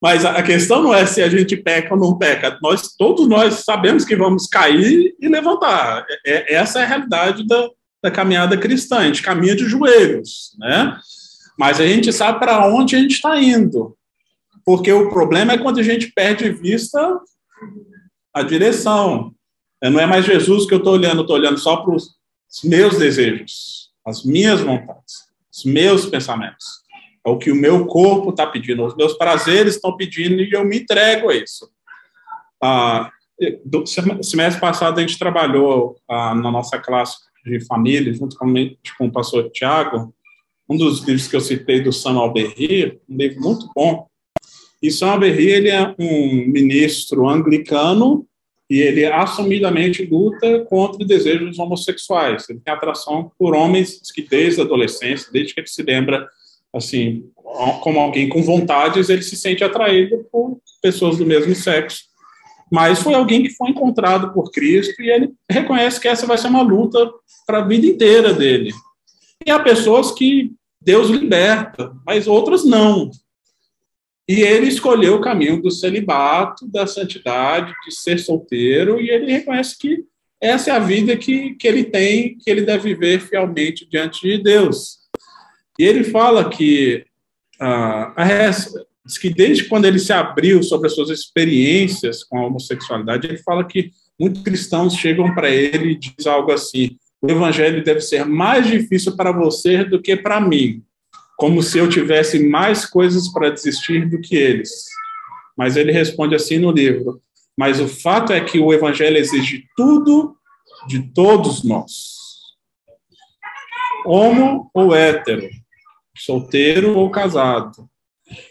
Speaker 2: Mas a questão não é se a gente peca ou não peca. Nós todos nós sabemos que vamos cair e levantar. É, essa é a realidade da, da caminhada cristã. A gente caminha de joelhos, né? Mas a gente sabe para onde a gente está indo. Porque o problema é quando a gente perde vista a direção. Não é mais Jesus que eu estou olhando, estou olhando só para os meus desejos, as minhas vontades, os meus pensamentos. É o que o meu corpo está pedindo, os meus prazeres estão pedindo e eu me entrego a isso. Ah, do semestre passado a gente trabalhou ah, na nossa classe de família, junto com, o pastor Tiago, um dos livros que eu citei do Samuel Berry, um livro muito bom. E Samuel Berry, ele é um ministro anglicano e ele assumidamente luta contra desejos homossexuais. Ele tem atração por homens que desde a adolescência, desde que ele se lembra, assim, como alguém com vontades, ele se sente atraído por pessoas do mesmo sexo. Mas foi alguém que foi encontrado por Cristo e ele reconhece que essa vai ser uma luta para a vida inteira dele. E há pessoas que Deus liberta, mas outras não. E ele escolheu o caminho do celibato, da santidade, de ser solteiro, e ele reconhece que essa é a vida que, que ele tem, que ele deve viver fielmente diante de Deus. E ele fala que, ah, diz que desde quando ele se abriu sobre as suas experiências com a homossexualidade, ele fala que muitos cristãos chegam para ele e diz algo assim: o evangelho deve ser mais difícil para você do que para mim como se eu tivesse mais coisas para desistir do que eles. Mas ele responde assim no livro: Mas o fato é que o evangelho exige tudo de todos nós. Homo ou hétero, solteiro ou casado.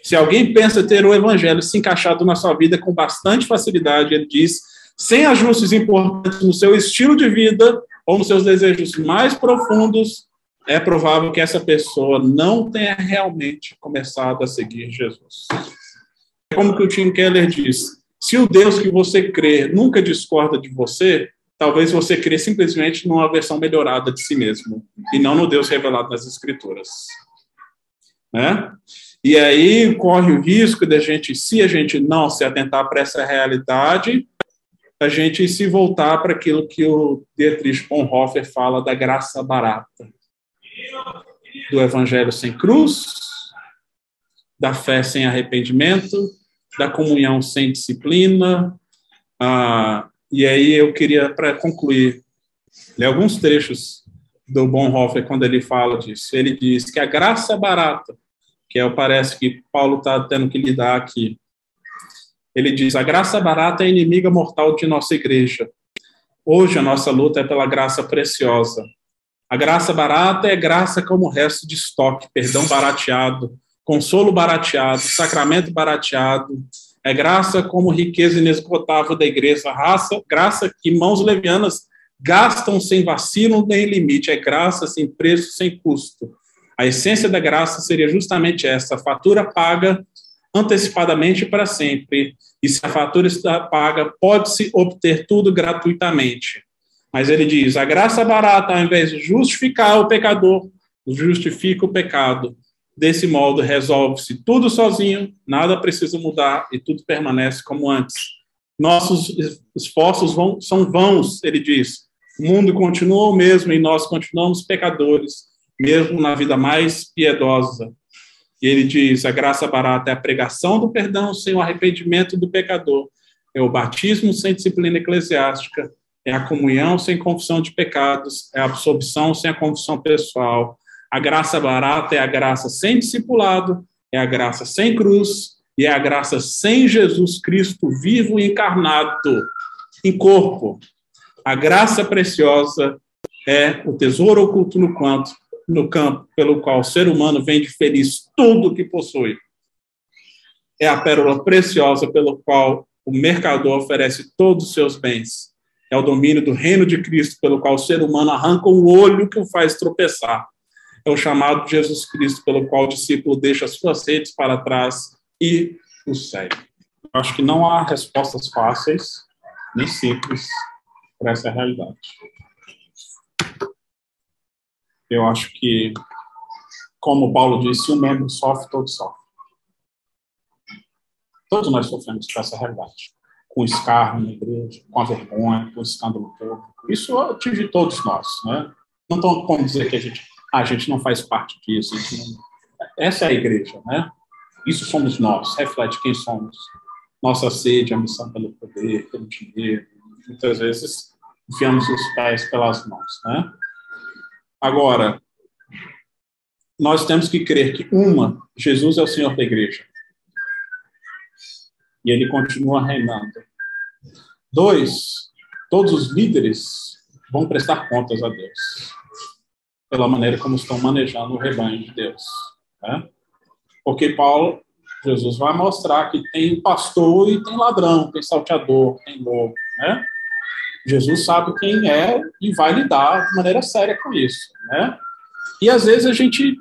Speaker 2: Se alguém pensa ter o evangelho se encaixado na sua vida com bastante facilidade, ele diz, sem ajustes importantes no seu estilo de vida ou nos seus desejos mais profundos, é provável que essa pessoa não tenha realmente começado a seguir Jesus. Como que o Tim Keller diz, se o Deus que você crê nunca discorda de você, talvez você crê simplesmente numa versão melhorada de si mesmo, e não no Deus revelado nas Escrituras. Né? E aí corre o risco de a gente, se a gente não se atentar para essa realidade, a gente se voltar para aquilo que o Dietrich Bonhoeffer fala da graça barata, do evangelho sem cruz, da fé sem arrependimento, da comunhão sem disciplina. Ah, e aí eu queria, para concluir, ler alguns trechos do Bonhoeffer quando ele fala disso. Ele diz que a graça barata, que é, parece que Paulo está tendo que lidar aqui, ele diz: a graça barata é inimiga mortal de nossa igreja. Hoje a nossa luta é pela graça preciosa. A graça barata é graça como o resto de estoque, perdão barateado, consolo barateado, sacramento barateado. É graça como riqueza inesgotável da igreja, raça, graça que mãos levianas gastam sem vacilo nem limite. É graça sem preço, sem custo. A essência da graça seria justamente essa: fatura paga antecipadamente para sempre. E se a fatura está paga, pode-se obter tudo gratuitamente. Mas ele diz: a graça barata, ao invés de justificar o pecador, justifica o pecado. Desse modo, resolve-se tudo sozinho, nada precisa mudar e tudo permanece como antes. Nossos esforços vão, são vãos, ele diz. O mundo continua o mesmo e nós continuamos pecadores, mesmo na vida mais piedosa. E ele diz: a graça barata é a pregação do perdão sem o arrependimento do pecador, é o batismo sem disciplina eclesiástica, é a comunhão sem confissão de pecados, é a absolvição sem a confissão pessoal. A graça barata é a graça sem discipulado, é a graça sem cruz e é a graça sem Jesus Cristo vivo e encarnado em corpo. A graça preciosa é o tesouro oculto no quanto no campo pelo qual o ser humano vende feliz tudo o que possui. É a pérola preciosa pelo qual o mercador oferece todos os seus bens. É o domínio do reino de Cristo pelo qual o ser humano arranca o olho que o faz tropeçar. É o chamado de Jesus Cristo pelo qual o discípulo deixa as suas redes para trás e o segue. Acho que não há respostas fáceis nem simples para essa realidade eu acho que, como Paulo disse, um membro sofre, todos sofrem. Todos nós sofremos com essa realidade. Com o escárnio na igreja, com a vergonha, com o escândalo público. Isso atinge todos nós. Né? Não estou como dizer que a gente, a gente não faz parte disso. Essa é a igreja. Né? Isso somos nós, reflete quem somos. Nossa sede, a missão pelo poder, pelo dinheiro. Muitas vezes enfiamos os pés pelas mãos. Né? Agora, nós temos que crer que, uma, Jesus é o Senhor da igreja. E ele continua reinando. Dois, todos os líderes vão prestar contas a Deus pela maneira como estão manejando o rebanho de Deus. Né? Porque Paulo, Jesus vai mostrar que tem pastor e tem ladrão, tem salteador, tem lobo, né? Jesus sabe quem é e vai lidar de maneira séria com isso, né? E às vezes a gente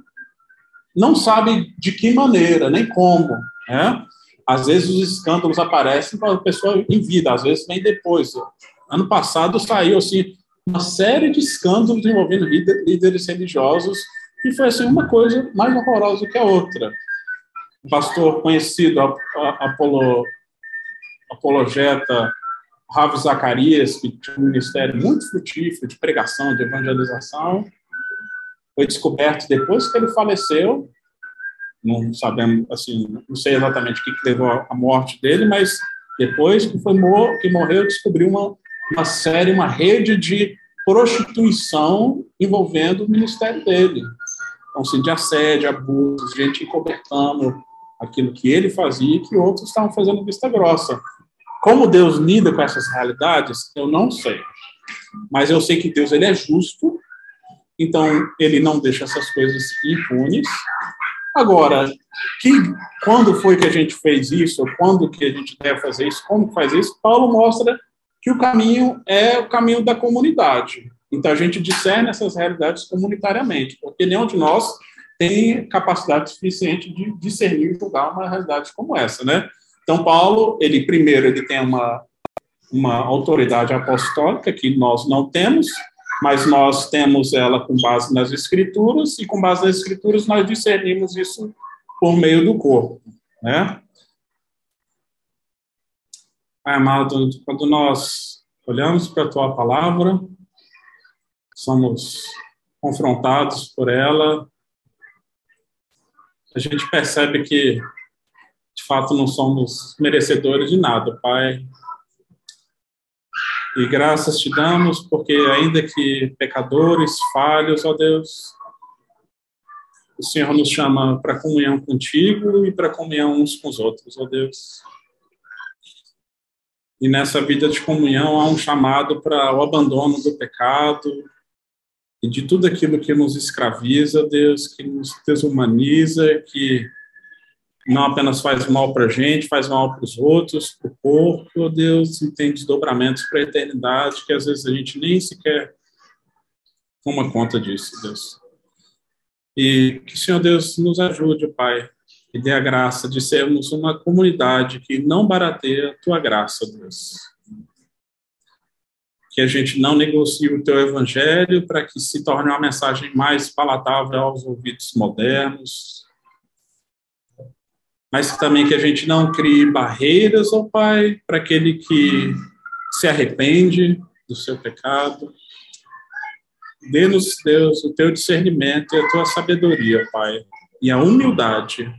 Speaker 2: não sabe de que maneira, nem como, né? Às vezes os escândalos aparecem para a pessoa em vida, às vezes vem depois. Ano passado saiu assim uma série de escândalos envolvendo líderes religiosos e foi assim uma coisa mais horrorosa que a outra. Um pastor conhecido, Apolo, apologeta Ravi Zacarias, que tinha um ministério muito frutífero de pregação, de evangelização, foi descoberto depois que ele faleceu. Não sabemos, assim, não sei exatamente o que levou à morte dele, mas depois que foi que morreu, descobriu uma, uma série, uma rede de prostituição envolvendo o ministério dele. Então, assim, de assédio, abuso, gente encobertando aquilo que ele fazia e que outros estavam fazendo vista grossa. Como Deus lida com essas realidades, eu não sei. Mas eu sei que Deus ele é justo, então ele não deixa essas coisas impunes. Agora, que, quando foi que a gente fez isso? Quando que a gente deve fazer isso? Como faz isso? Paulo mostra que o caminho é o caminho da comunidade. Então a gente discerne essas realidades comunitariamente, porque nenhum de nós tem capacidade suficiente de discernir e julgar uma realidade como essa, né? Então, Paulo, ele primeiro, ele tem uma, uma autoridade apostólica que nós não temos, mas nós temos ela com base nas escrituras, e com base nas escrituras nós discernimos isso por meio do corpo, né? Pai amado, quando nós olhamos para a tua palavra, somos confrontados por ela, a gente percebe que, de fato, não somos merecedores de nada, Pai. E graças te damos, porque ainda que pecadores, falhos, ó Deus, o Senhor nos chama para comunhão contigo e para comunhão uns com os outros, ó Deus. E nessa vida de comunhão há um chamado para o abandono do pecado e de tudo aquilo que nos escraviza, Deus, que nos desumaniza, que não apenas faz mal para a gente, faz mal para os outros, para o corpo, Deus, e tem desdobramentos para a eternidade que às vezes a gente nem sequer toma conta disso, Deus. E que o Senhor Deus nos ajude, Pai, e dê a graça de sermos uma comunidade que não barateia a tua graça, Deus. Que a gente não negocie o teu evangelho para que se torne uma mensagem mais palatável aos ouvidos modernos, mas também que a gente não crie barreiras, ó Pai, para aquele que se arrepende do seu pecado. Dê-nos, Deus, o teu discernimento e a tua sabedoria, Pai, e a humildade.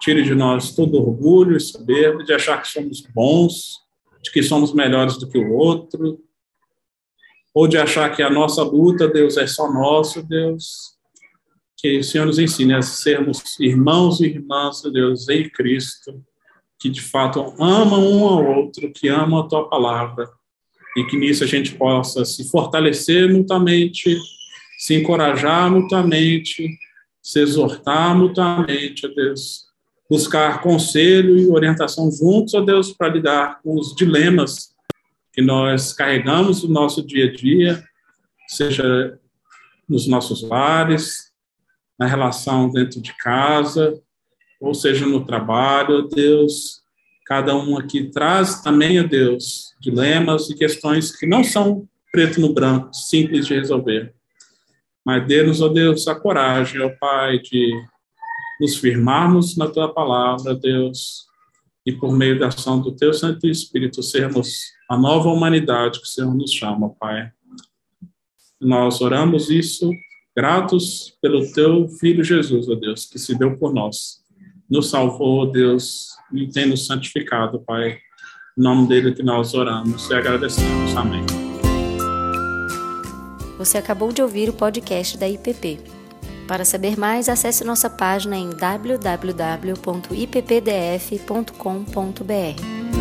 Speaker 2: Tire de nós todo orgulho e soberba de achar que somos bons, de que somos melhores do que o outro, ou de achar que a nossa luta, Deus, é só nosso, Deus, que o Senhor nos ensine a sermos irmãos e irmãs de Deus em Cristo, que de fato amam um ao outro, que amam a tua palavra, e que nisso a gente possa se fortalecer mutuamente, se encorajar mutuamente, se exortar mutuamente, a Deus, buscar conselho e orientação juntos, a Deus, para lidar com os dilemas que nós carregamos no nosso dia a dia, seja nos nossos lares, na relação dentro de casa, ou seja, no trabalho, Deus. Cada um aqui traz também, a Deus, dilemas e questões que não são preto no branco, simples de resolver. Mas dê-nos, ó Deus, a coragem, ó Pai, de nos firmarmos na Tua palavra, Deus, e por meio da ação do Teu Santo Espírito sermos a nova humanidade que o Senhor nos chama, Pai. Nós oramos isso Gratos pelo teu filho Jesus, ó Deus, que se deu por nós. Nos salvou, ó Deus, e tem nos santificado, Pai. Em nome dele que nós oramos e agradecemos. Amém.
Speaker 3: Você acabou de ouvir o podcast da IPP. Para saber mais, acesse nossa página em www.ippdf.com.br.